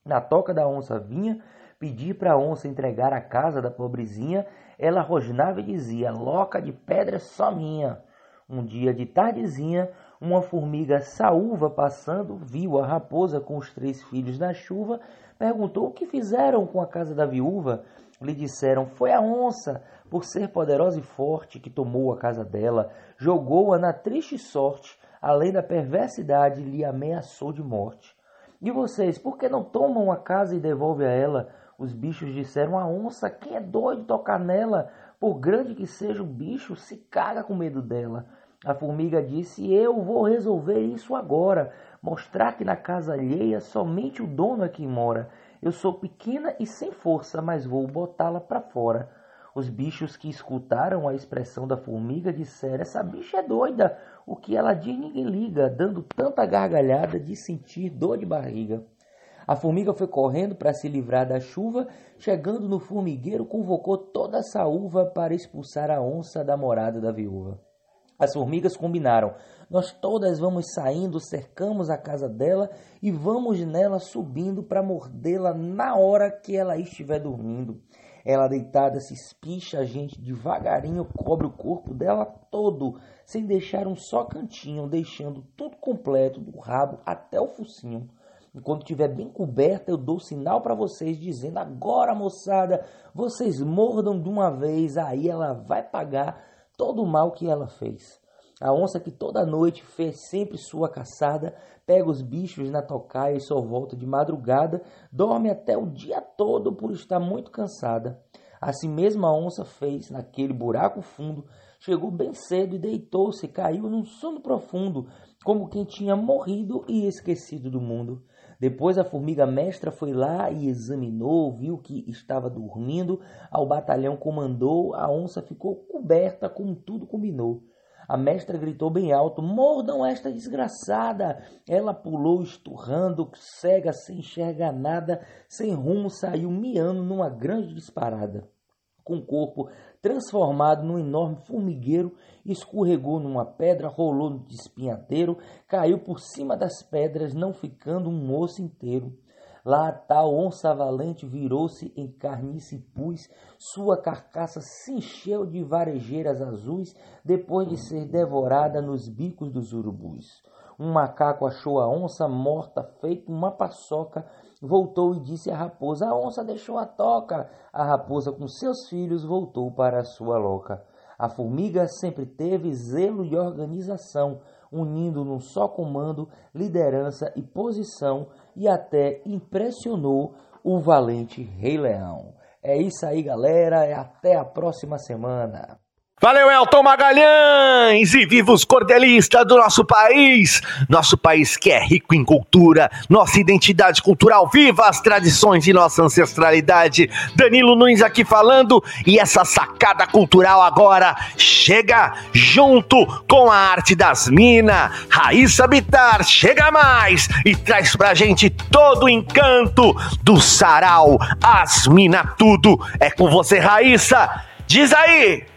na toca da onça vinha pedir para a onça entregar a casa da pobrezinha, ela rosnava e dizia: Loca de pedra só minha. Um dia de tardezinha, uma formiga saúva passando viu a raposa com os três filhos na chuva, perguntou o que fizeram com a casa da viúva. Lhe disseram: Foi a onça, por ser poderosa e forte, que tomou a casa dela, jogou-a na triste sorte, além da perversidade, lhe ameaçou de morte. E vocês, por que não tomam a casa e devolvem a ela? Os bichos disseram: A onça, quem é doido tocar nela? Por grande que seja o bicho, se caga com medo dela. A formiga disse: Eu vou resolver isso agora. Mostrar que na casa alheia somente o dono é quem mora. Eu sou pequena e sem força, mas vou botá-la para fora. Os bichos que escutaram a expressão da formiga disseram: Essa bicha é doida. O que ela diz ninguém liga, dando tanta gargalhada de sentir dor de barriga. A formiga foi correndo para se livrar da chuva, chegando no formigueiro, convocou toda a saúva para expulsar a onça da morada da viúva. As formigas combinaram: nós todas vamos saindo, cercamos a casa dela e vamos nela subindo para mordê-la na hora que ela estiver dormindo. Ela deitada se espicha, a gente devagarinho cobre o corpo dela todo, sem deixar um só cantinho, deixando tudo completo, do rabo até o focinho. Enquanto estiver bem coberta, eu dou sinal para vocês dizendo: agora, moçada, vocês mordam de uma vez, aí ela vai pagar todo o mal que ela fez. A onça que toda noite fez sempre sua caçada, pega os bichos na tocaia e só volta de madrugada, dorme até o dia todo por estar muito cansada. Assim mesmo a onça fez naquele buraco fundo, chegou bem cedo e deitou-se, caiu num sono profundo, como quem tinha morrido e esquecido do mundo. Depois a formiga mestra foi lá e examinou, viu que estava dormindo, ao batalhão comandou, a onça ficou coberta como tudo combinou. A mestra gritou bem alto: Mordam esta desgraçada! Ela pulou, esturrando, cega, sem enxergar nada, sem rumo, saiu miando numa grande disparada. Com o corpo transformado num enorme formigueiro, escorregou numa pedra, rolou no despenhadeiro, caiu por cima das pedras, não ficando um osso inteiro. Lá tal onça valente virou-se em carniça e pus, sua carcaça se encheu de varejeiras azuis, depois de ser devorada nos bicos dos urubus. Um macaco achou a onça morta, feito uma paçoca, voltou e disse à raposa: A onça deixou a toca. A raposa, com seus filhos, voltou para a sua loca. A formiga sempre teve zelo e organização, unindo num só comando liderança e posição, e até impressionou o valente Rei Leão. É isso aí, galera. É até a próxima semana. Valeu, Elton Magalhães! E viva os cordelistas do nosso país! Nosso país que é rico em cultura, nossa identidade cultural, viva as tradições e nossa ancestralidade. Danilo Nunes aqui falando, e essa sacada cultural agora chega junto com a arte das minas. Raíssa Bitar chega mais e traz pra gente todo o encanto do sarau. As minas tudo. É com você, Raíssa! Diz aí!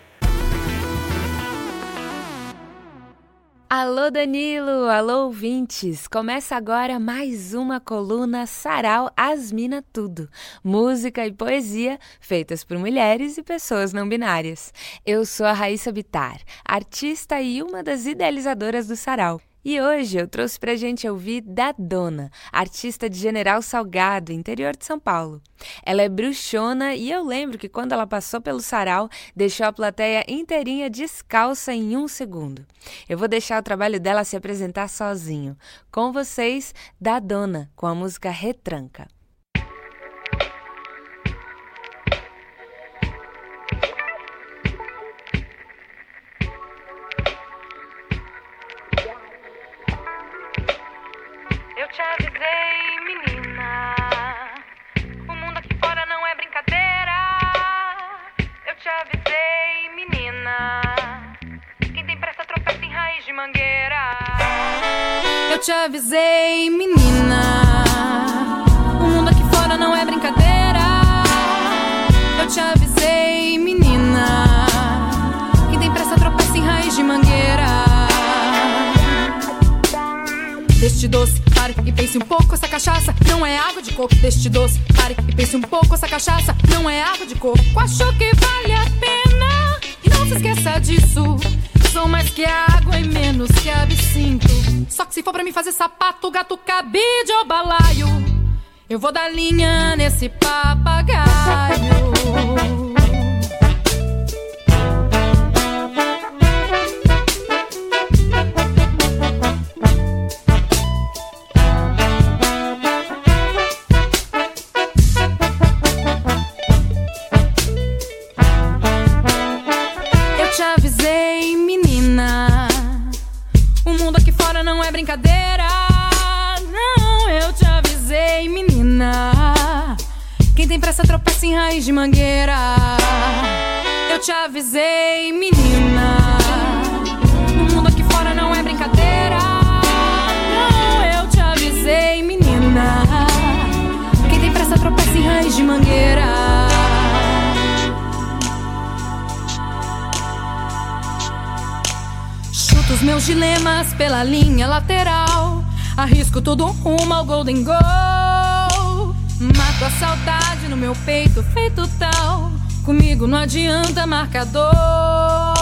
Alô Danilo, alô ouvintes! Começa agora mais uma coluna Sarau Asmina Tudo. Música e poesia feitas por mulheres e pessoas não binárias. Eu sou a Raíssa Bitar, artista e uma das idealizadoras do Sarau. E hoje eu trouxe pra gente ouvir da Dona, artista de General Salgado, interior de São Paulo. Ela é bruxona e eu lembro que quando ela passou pelo sarau, deixou a plateia inteirinha descalça em um segundo. Eu vou deixar o trabalho dela se apresentar sozinho. Com vocês, da Dona, com a música Retranca. Te avisei, menina. O mundo aqui fora não é brincadeira. Eu te avisei, menina. Quem tem pressa tropeça em raiz de mangueira. Deste doce, pare e pense um pouco. Essa cachaça não é água de coco. Deste doce, pare e pense um pouco. Essa cachaça não é água de coco. Achou que vale a pena? E não se esqueça disso. Mais que água e menos que absinto. Só que se for pra mim fazer sapato, gato, cabide ou balaio, eu vou dar linha nesse papagaio. Raiz de mangueira. Eu te avisei, menina. O mundo aqui fora não é brincadeira. Não, eu te avisei, menina. Quem tem pressa tropeça em raiz de mangueira. os meus dilemas pela linha lateral. Arrisco todo rumo ao Golden Goal. Mato a saudade no meu peito, feito tal. Comigo não adianta marcador.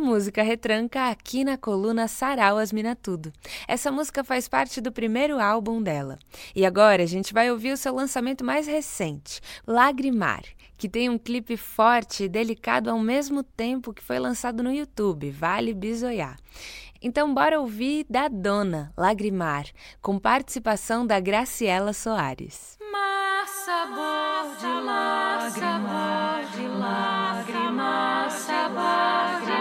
Música Retranca aqui na coluna Sarau Asmina Tudo. Essa música faz parte do primeiro álbum dela. E agora a gente vai ouvir o seu lançamento mais recente, Lagrimar, que tem um clipe forte e delicado ao mesmo tempo que foi lançado no YouTube, vale bisoiar. Então bora ouvir da Dona, Lagrimar, com participação da Graciela Soares. De de sabor de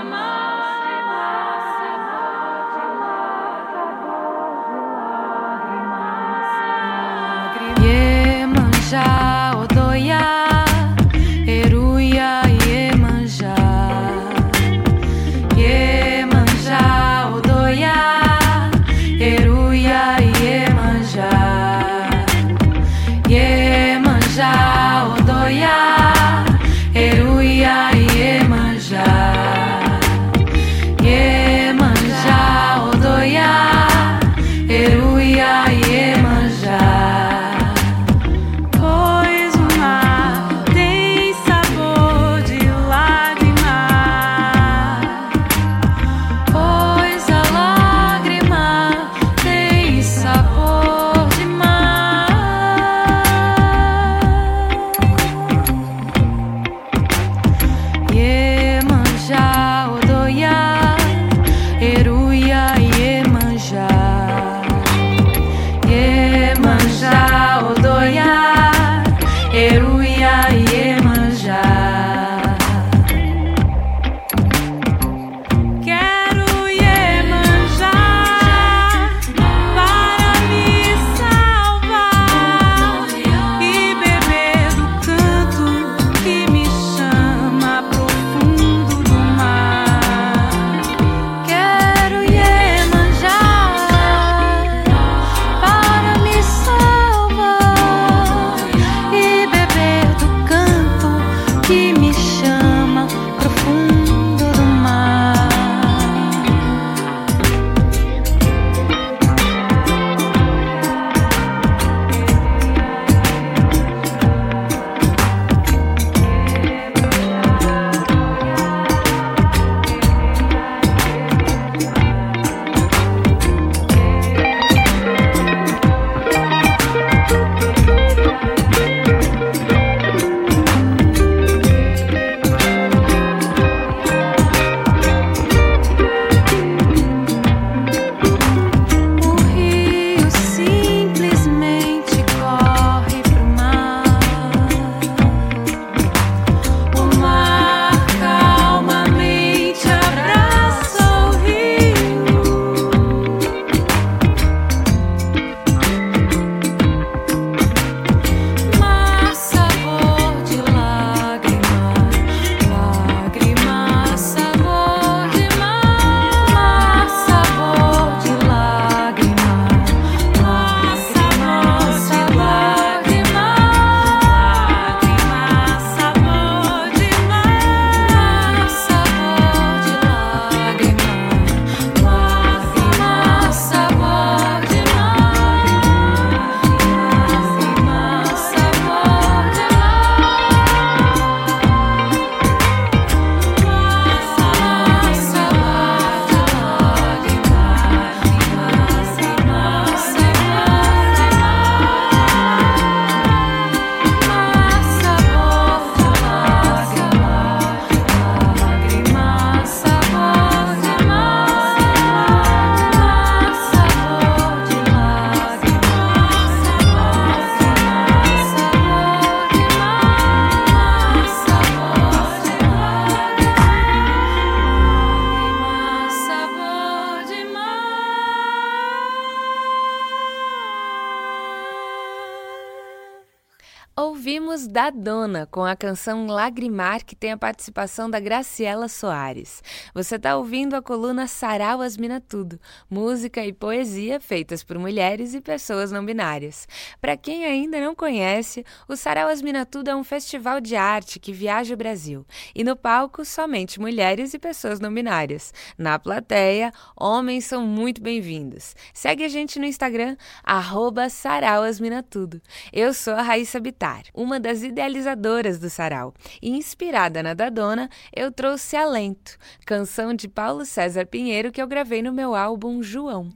Dona, com a canção Lagrimar, que tem a participação da Graciela Soares. Você está ouvindo a coluna Sarau Asmina Tudo, música e poesia feitas por mulheres e pessoas não binárias. Para quem ainda não conhece, o Sarau Asmina Tudo é um festival de arte que viaja o Brasil. E no palco, somente mulheres e pessoas não binárias. Na plateia, homens são muito bem-vindos. Segue a gente no Instagram, arroba Sarau Asmina Tudo. Eu sou a Raíssa Bitar, uma das idealizadoras do sarau. E inspirada na da dona, eu trouxe Alento, canção de Paulo César Pinheiro que eu gravei no meu álbum João.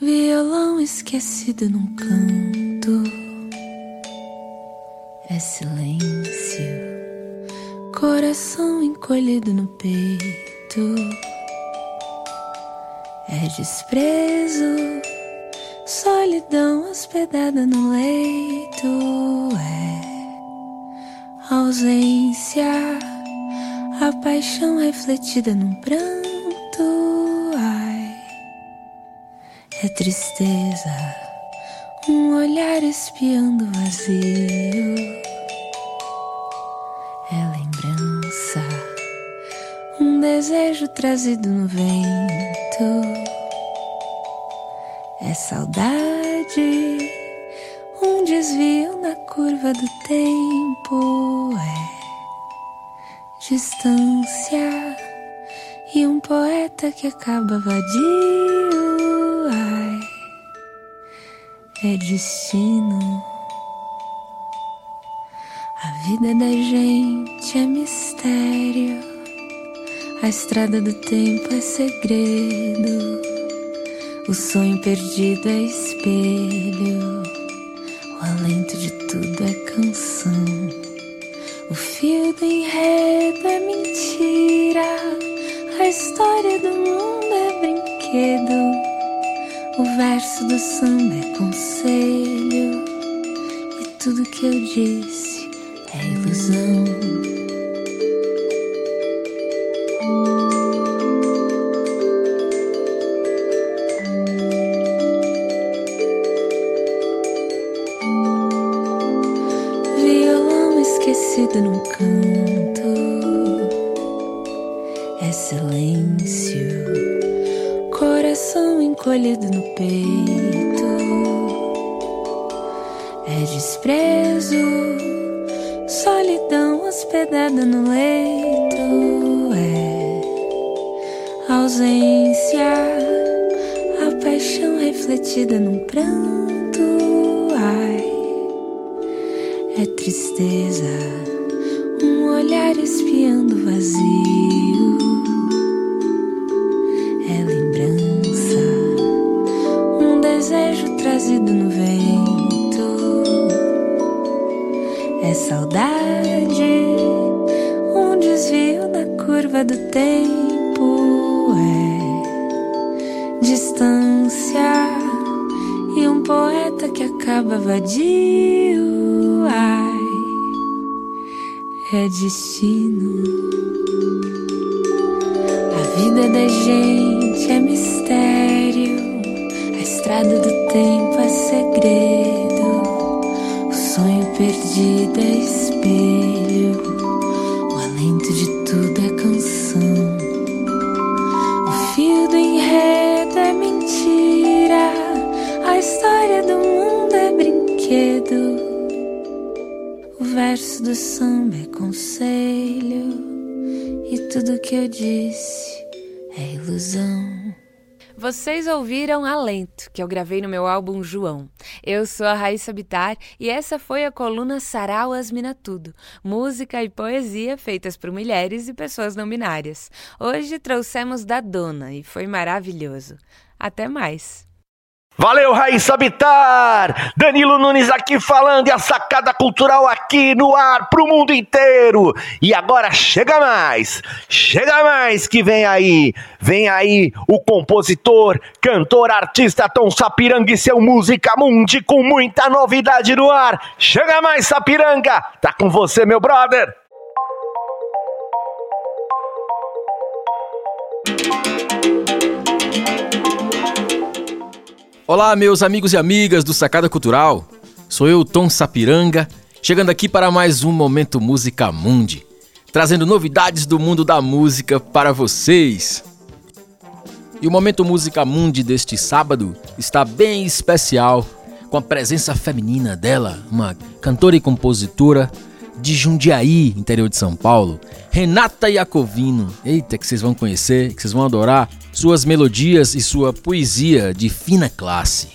Violão esquecido num canto, é silêncio, coração encolhido no peito, é desprezo, solidão hospedada no leito, é ausência, a paixão refletida num pranto. Ai, é tristeza, um olhar espiando vazio. É lembrança, um desejo trazido no vento. É saudade um desvio na curva do tempo é distância e um poeta que acaba vadio. Ai, é destino. A vida da gente é mistério, a estrada do tempo é segredo, o sonho perdido é espelho. O alento de tudo é canção. O fio do enredo é mentira. A história do mundo é brinquedo. O verso do samba é conselho. E tudo que eu disse é ilusão. Destino. A vida da gente é mistério, a estrada do tempo é segredo, o sonho perdido é espelho, o alento de tudo é canção, o fio do enredo é mentira, a história do mundo é brinquedo, o verso do samba Vocês ouviram Alento, que eu gravei no meu álbum João. Eu sou a Raíssa Bitar e essa foi a coluna Sarau Asmina Tudo, música e poesia feitas por mulheres e pessoas não binárias. Hoje trouxemos da Dona e foi maravilhoso. Até mais! Valeu, Raíssa Bitar! Danilo Nunes aqui falando e a sacada cultural aqui no ar pro mundo inteiro. E agora chega mais, chega mais que vem aí, vem aí o compositor, cantor, artista Tom Sapiranga e seu Música Mundi com muita novidade no ar. Chega mais, Sapiranga! Tá com você, meu brother! Olá, meus amigos e amigas do Sacada Cultural. Sou eu, Tom Sapiranga, chegando aqui para mais um Momento Música Mundi, trazendo novidades do mundo da música para vocês. E o Momento Música Mundi deste sábado está bem especial, com a presença feminina dela, uma cantora e compositora de Jundiaí, interior de São Paulo, Renata Iacovino. Eita, que vocês vão conhecer, que vocês vão adorar suas melodias e sua poesia de fina classe.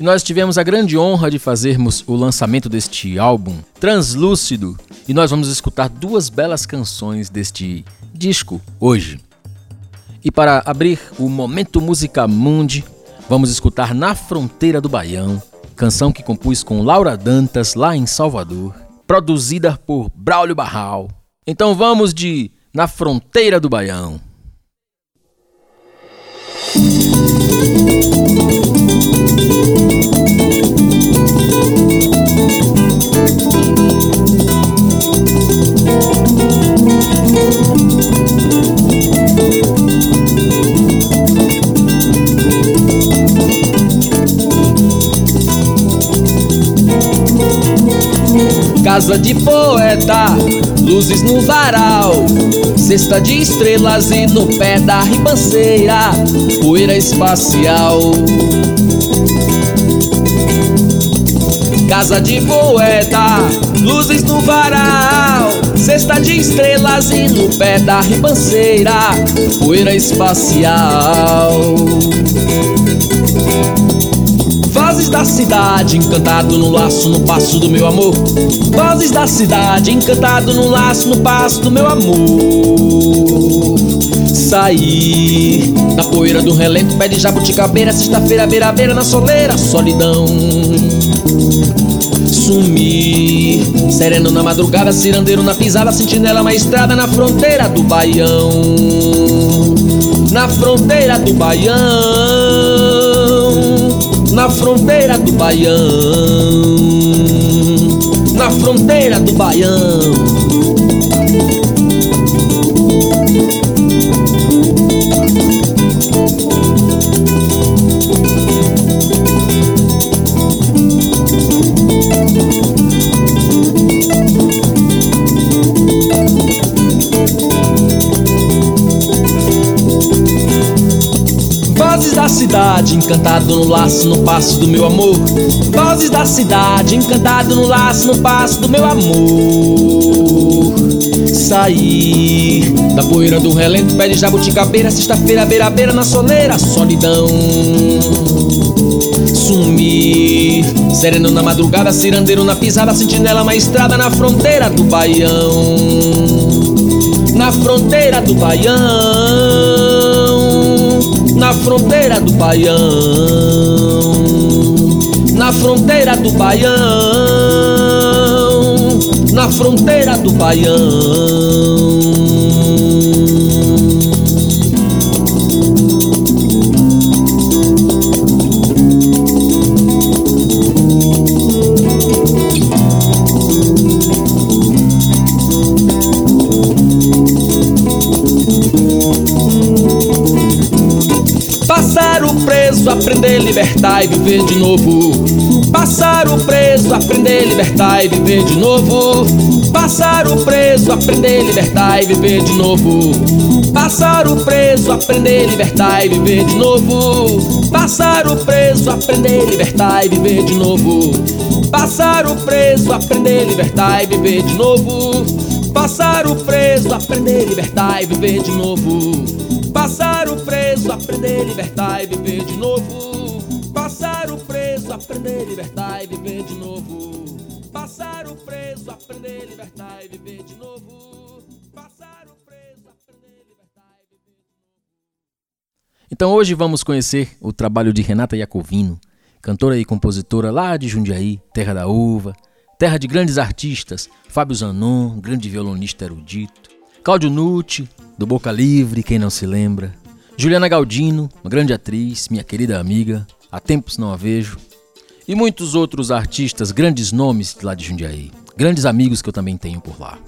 E nós tivemos a grande honra de fazermos o lançamento deste álbum Translúcido, e nós vamos escutar duas belas canções deste disco hoje. E para abrir o Momento Música Mundi, vamos escutar Na Fronteira do Baião, canção que compus com Laura Dantas lá em Salvador, produzida por Braulio Barral. Então vamos de Na Fronteira do Baião. Casa de poeta, luzes no varal, cesta de estrelas e no pé da ribanceira, poeira espacial. Casa de poeta, luzes no varal, cesta de estrelas e no pé da ribanceira, poeira espacial. Vozes da cidade, encantado no laço, no passo do meu amor. Vozes da cidade, encantado no laço, no passo do meu amor. Sair da poeira do relento, pé de jabuticabeira, sexta-feira, beira-beira, na soleira, solidão. Sumir, sereno na madrugada, cirandeiro na pisada, sentinela na estrada, na fronteira do baião. Na fronteira do baião na fronteira do Baião, na fronteira do Baião. da cidade, encantado no laço, no passo do meu amor. Vozes da cidade, encantado no laço, no passo do meu amor. Sair da poeira do relento, pé de jabuticabeira, sexta-feira, beira-beira na soleira, solidão. Sumir, sereno na madrugada, cirandeiro na pisada, sentinela na estrada, na fronteira do baião. Na fronteira do baião na fronteira do Baião, na fronteira do Baião, na fronteira do Baião. Aprender, libertar e viver de novo. Passar o preso, aprender, libertar e viver de novo. Passar o preso, aprender, libertar e viver de novo. Passar o preso, aprender, libertar e viver de novo. Passar o preso, aprender, libertar e viver de novo. Passar o preso, aprender, libertar e viver de novo. Passar o preso, aprender, libertar e viver de novo. Passar o preso, aprender, libertar e viver de novo. Passar o preso, aprender, libertar e viver de novo. Passar o preso, aprender, libertar e viver de novo. Passar o preso, aprender, libertar e viver de novo. Então hoje vamos conhecer o trabalho de Renata Iacovino, cantora e compositora lá de Jundiaí, terra da uva, terra de grandes artistas, Fábio Zanon, grande violonista erudito, Cláudio Nucci, do Boca Livre, quem não se lembra. Juliana Galdino, uma grande atriz, minha querida amiga, há tempos não a vejo. E muitos outros artistas, grandes nomes lá de Jundiaí, grandes amigos que eu também tenho por lá.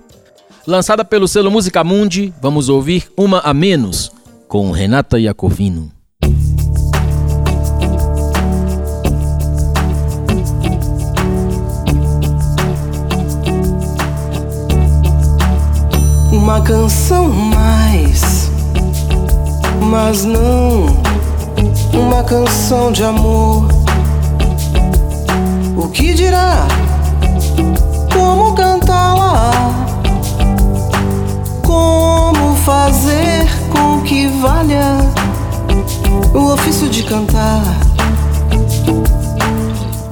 Lançada pelo selo Música Mundi, vamos ouvir Uma a Menos, com Renata Iacovino. Uma canção mais, mas não uma canção de amor. O que dirá? Como cantá-la? Como fazer com que valha o ofício de cantar?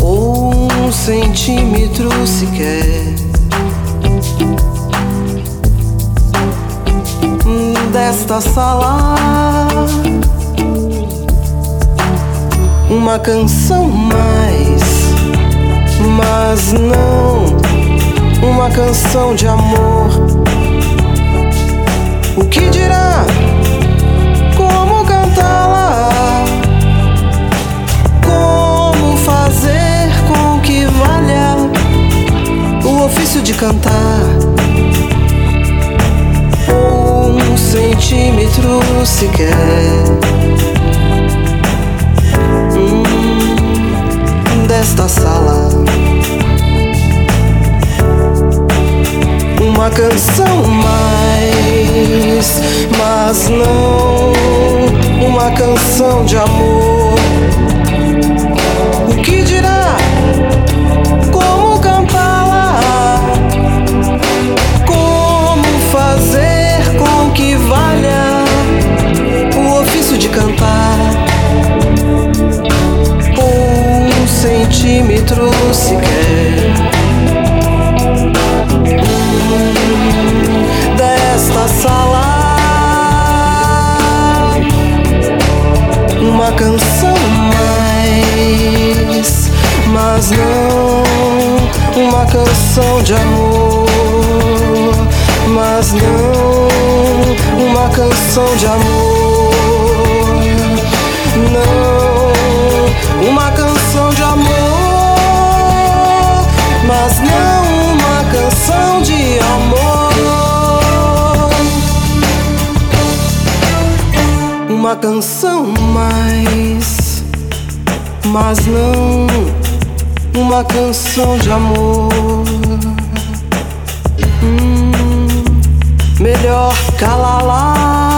Ou um centímetro sequer desta sala. Uma canção mais, mas não uma canção de amor. O que dirá? Como cantá-la? Como fazer com que valha o ofício de cantar? Centímetro sequer hum, desta sala. Uma canção mais, mas não uma canção de amor. Centímetro sequer desta sala. Uma canção mais, mas não uma canção de amor, mas não uma canção de amor, uma canção mais, mas não uma canção de amor. Hum, melhor calar lá.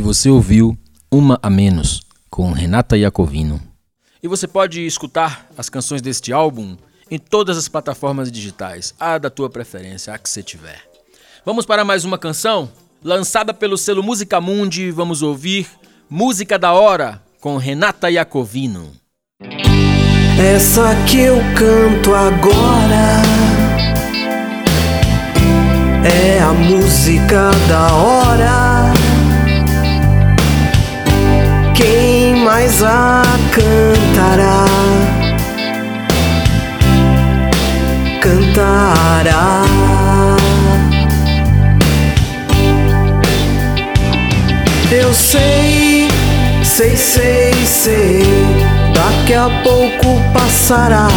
Você ouviu Uma a Menos, com Renata Iacovino. E você pode escutar as canções deste álbum em todas as plataformas digitais, a da tua preferência, a que você tiver. Vamos para mais uma canção? Lançada pelo selo Música Mundi, vamos ouvir Música da Hora, com Renata Iacovino. Essa que eu canto agora é a música da hora. Mais a cantará? Cantará. Eu sei, sei, sei, sei. Daqui a pouco passará.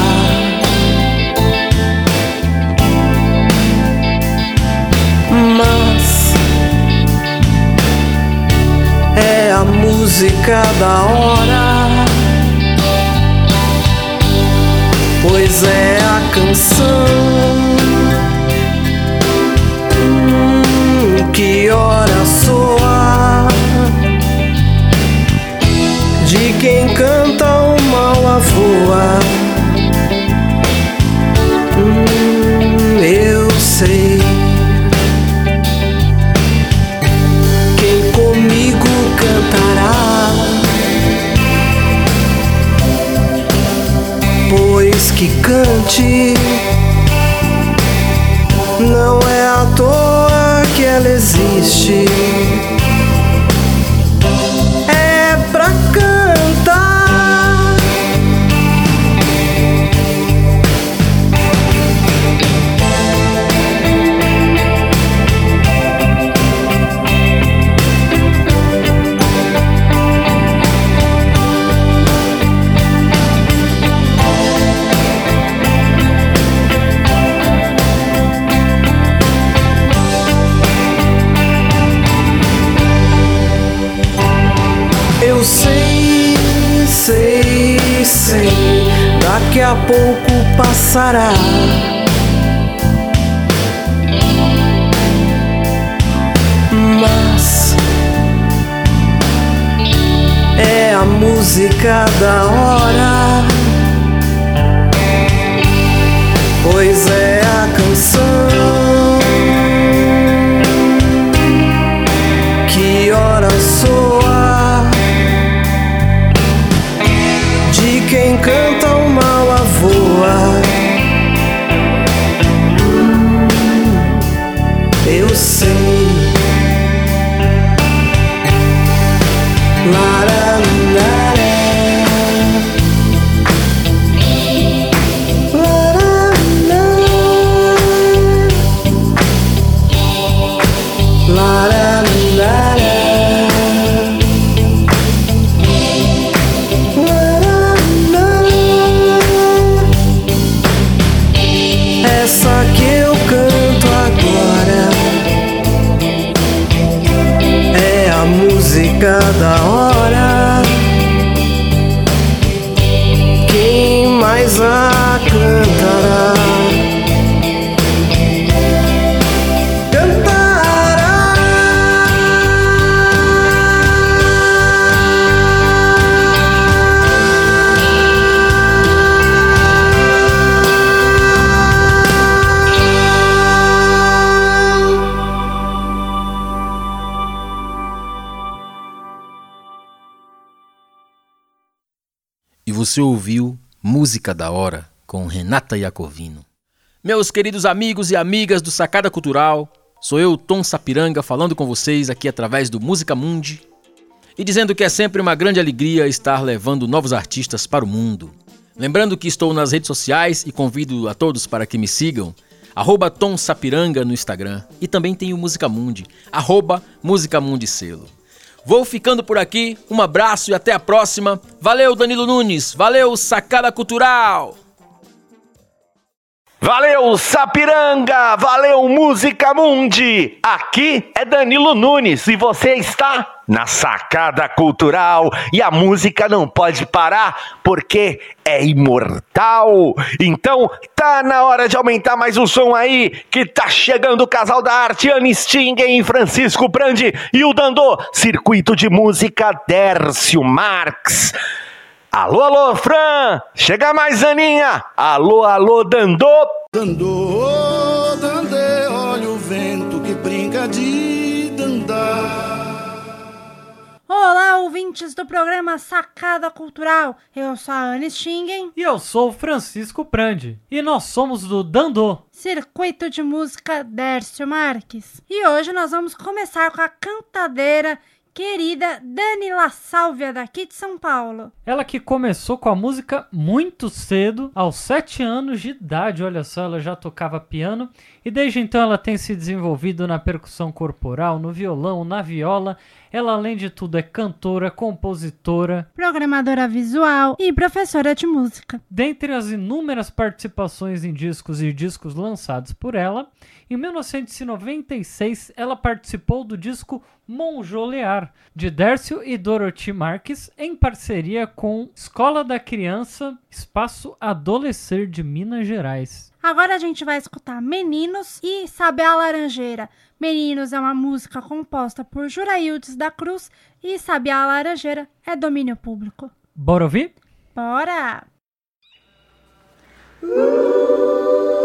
A música da hora. Pois é a canção hum, que hora soa de quem canta uma lavoa. Hum, eu sei. Que cante. Não é à toa que ela existe. Sei, daqui a pouco passará. Mas é a música da hora, pois é a canção você ouviu Música da Hora com Renata Iacovino. Meus queridos amigos e amigas do Sacada Cultural, sou eu, Tom Sapiranga, falando com vocês aqui através do Música Mundi e dizendo que é sempre uma grande alegria estar levando novos artistas para o mundo. Lembrando que estou nas redes sociais e convido a todos para que me sigam, arroba Tom Sapiranga no Instagram e também tenho Música Mundi, arroba Música Mundi Selo. Vou ficando por aqui, um abraço e até a próxima. Valeu, Danilo Nunes, valeu, Sacada Cultural! Valeu, Sapiranga! Valeu, Música Mundi! Aqui é Danilo Nunes e você está na Sacada Cultural e a música não pode parar porque é imortal. Então tá na hora de aumentar mais o som aí que tá chegando o casal da arte Anne Stingen, Francisco Brandi e o Dandô, Circuito de Música Dércio Marx. Alô, alô, Fran! Chega mais, Aninha! Alô, alô, Dandô! Dandô, dandê, olha o vento que brinca de dandar. Olá, ouvintes do programa Sacada Cultural. Eu sou a Anne Stingen. E eu sou o Francisco Prandi. E nós somos do Dandô. Circuito de Música Dércio Marques. E hoje nós vamos começar com a cantadeira querida Dani La Sálvia, daqui de São Paulo. Ela que começou com a música muito cedo, aos 7 anos de idade, olha só, ela já tocava piano e desde então ela tem se desenvolvido na percussão corporal, no violão, na viola. Ela, além de tudo, é cantora, compositora, programadora visual e professora de música. Dentre as inúmeras participações em discos e discos lançados por ela, em 1996 ela participou do disco Monjolear, de Dércio e Dorothy Marques, em parceria com Escola da Criança Espaço Adolescer de Minas Gerais. Agora a gente vai escutar Meninos e Saber a Laranjeira. Meninos é uma música composta por Juraildes da Cruz e Saber a Laranjeira é domínio público. Bora ouvir? Bora! Vou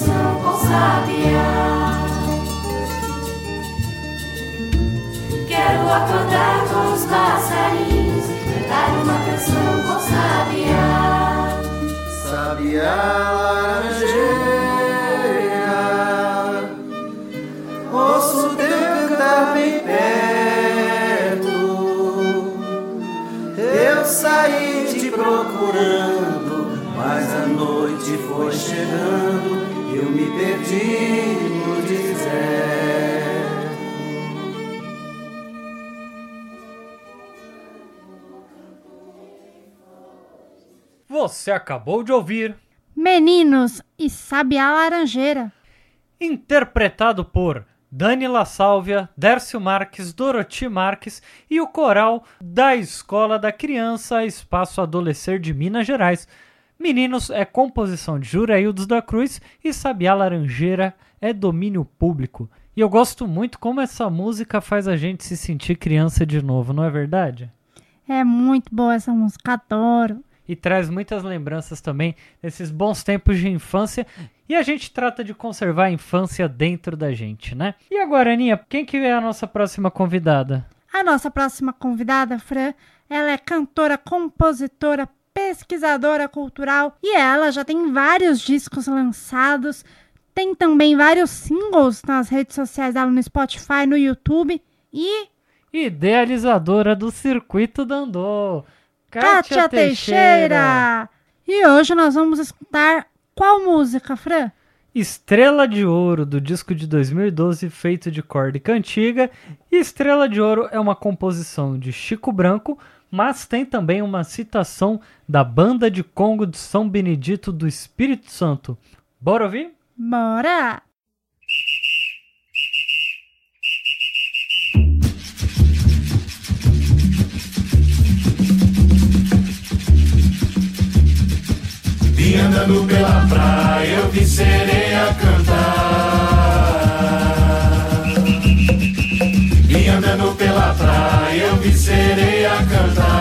canção com sabiá. Quero acordar com os passarinhos, cantar uma canção com sabiá. Sabiá laranjeira, ouço teu cantar bem perto. Eu saí te procurando, mas a noite foi chegando, eu me perdi no deserto. Você acabou de ouvir Meninos e Sabiá Laranjeira. interpretado por Dani La Sálvia, Dércio Marques, Doroti Marques e o coral da Escola da Criança Espaço Adolescer de Minas Gerais. Meninos é composição de Juraildos da Cruz e Sabiá Laranjeira é domínio público. E eu gosto muito como essa música faz a gente se sentir criança de novo, não é verdade? É muito boa essa música, adoro. e traz muitas lembranças também desses bons tempos de infância. E a gente trata de conservar a infância dentro da gente, né? E agora, Aninha, quem que é a nossa próxima convidada? A nossa próxima convidada, Fran, ela é cantora, compositora, pesquisadora cultural e ela já tem vários discos lançados, tem também vários singles nas redes sociais dela no Spotify, no YouTube e Idealizadora do Circuito Dandô, Kátia Teixeira. E hoje nós vamos escutar qual música, Fran? Estrela de Ouro, do disco de 2012, feito de corda e cantiga. E Estrela de Ouro é uma composição de Chico Branco, mas tem também uma citação da Banda de Congo de São Benedito do Espírito Santo. Bora ouvir? Bora! E andando pela praia eu vi sereia cantar. Praia eu vi sereia cantar.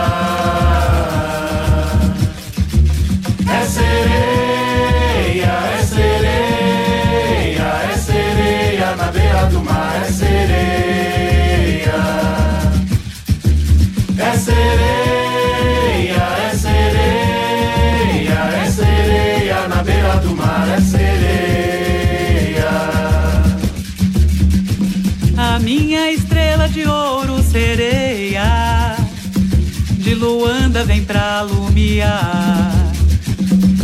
Vem pra lumiar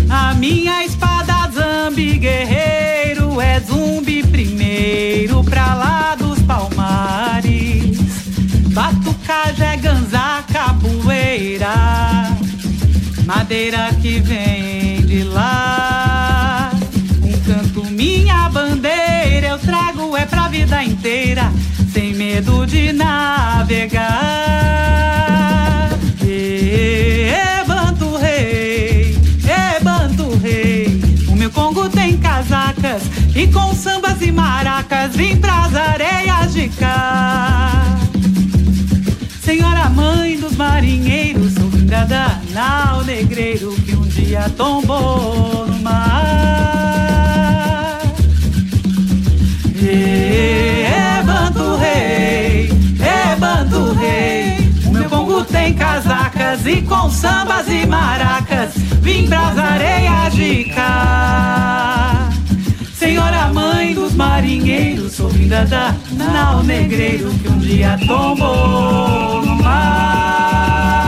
A minha espada zambi guerreiro É zumbi primeiro pra lá dos palmares. Batucajé, ganzá, capoeira Madeira que vem de lá. Um canto, minha bandeira Eu trago é pra vida inteira Sem medo de navegar tem casacas E com sambas e maracas Vim pras areias de cá Senhora mãe dos marinheiros, sou vingada nau negreiro que um dia tombou no mar. É Banto Rei, é Banto Rei, tem casacas e com sambas e maracas, vim pras areias de cá. Senhora mãe dos marinheiros, sou vinda da nau negreiro que um dia tombou no mar.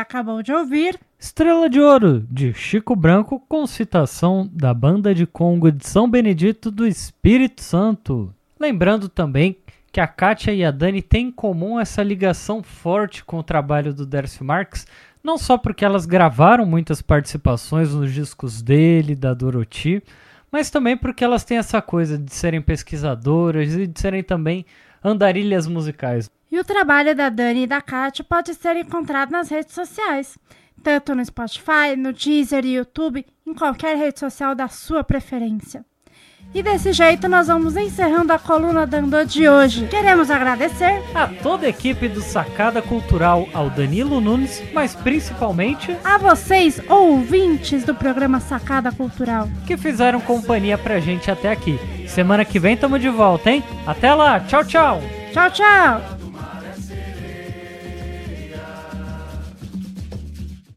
Acabou de ouvir Estrela de Ouro, de Chico Branco, com citação da Banda de Congo de São Benedito do Espírito Santo. Lembrando também que a Kátia e a Dani têm em comum essa ligação forte com o trabalho do Dércio Marques Não só porque elas gravaram muitas participações nos discos dele, da Dorothy, mas também porque elas têm essa coisa de serem pesquisadoras e de serem também andarilhas musicais. E o trabalho da Dani e da Kátia pode ser encontrado nas redes sociais, tanto no Spotify, no Deezer e YouTube, em qualquer rede social da sua preferência. E desse jeito nós vamos encerrando a coluna Dandô de hoje. Queremos agradecer a toda a equipe do Sacada Cultural, ao Danilo Nunes, mas principalmente a vocês, ouvintes do programa Sacada Cultural, que fizeram companhia pra gente até aqui. Semana que vem tamo de volta, hein? Até lá, tchau, tchau! Tchau, tchau!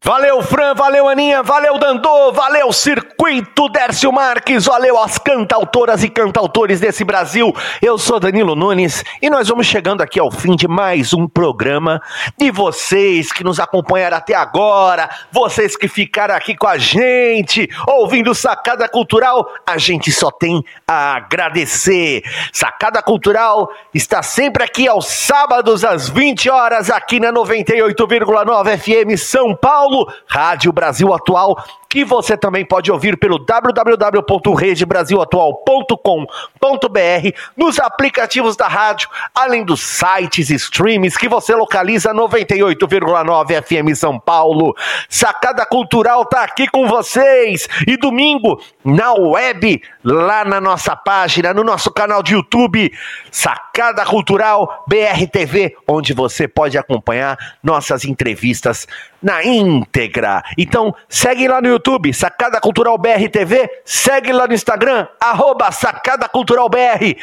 Valeu, Fran, valeu, Aninha, valeu, Dandô, valeu, Circuito Dércio Marques, valeu as cantautoras e cantautores desse Brasil. Eu sou Danilo Nunes e nós vamos chegando aqui ao fim de mais um programa. E vocês que nos acompanharam até agora, vocês que ficaram aqui com a gente, ouvindo Sacada Cultural, a gente só tem a agradecer. Sacada Cultural está sempre aqui aos sábados às 20 horas, aqui na 98,9 FM São Paulo. Rádio Brasil Atual, que você também pode ouvir pelo www.redebrasilatual.com.br, nos aplicativos da rádio, além dos sites e streams que você localiza 98,9 FM São Paulo. Sacada Cultural tá aqui com vocês e domingo na web, lá na nossa página, no nosso canal de YouTube, Sacada Cultural BRTV, onde você pode acompanhar nossas entrevistas na íntegra. Então, segue lá no YouTube, Sacada Cultural BR TV, segue lá no Instagram, arroba Sacada Cultural BR.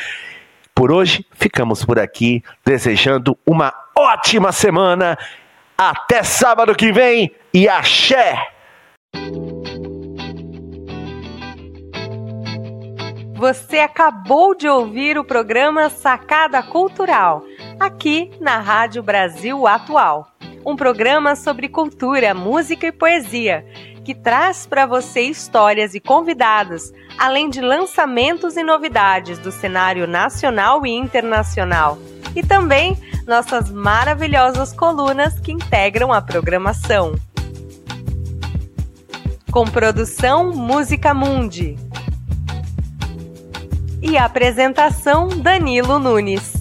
Por hoje, ficamos por aqui, desejando uma ótima semana. Até sábado que vem e axé! Você acabou de ouvir o programa Sacada Cultural, aqui na Rádio Brasil Atual. Um programa sobre cultura, música e poesia, que traz para você histórias e convidados, além de lançamentos e novidades do cenário nacional e internacional. E também nossas maravilhosas colunas que integram a programação. Com produção Música Mundi e apresentação Danilo Nunes.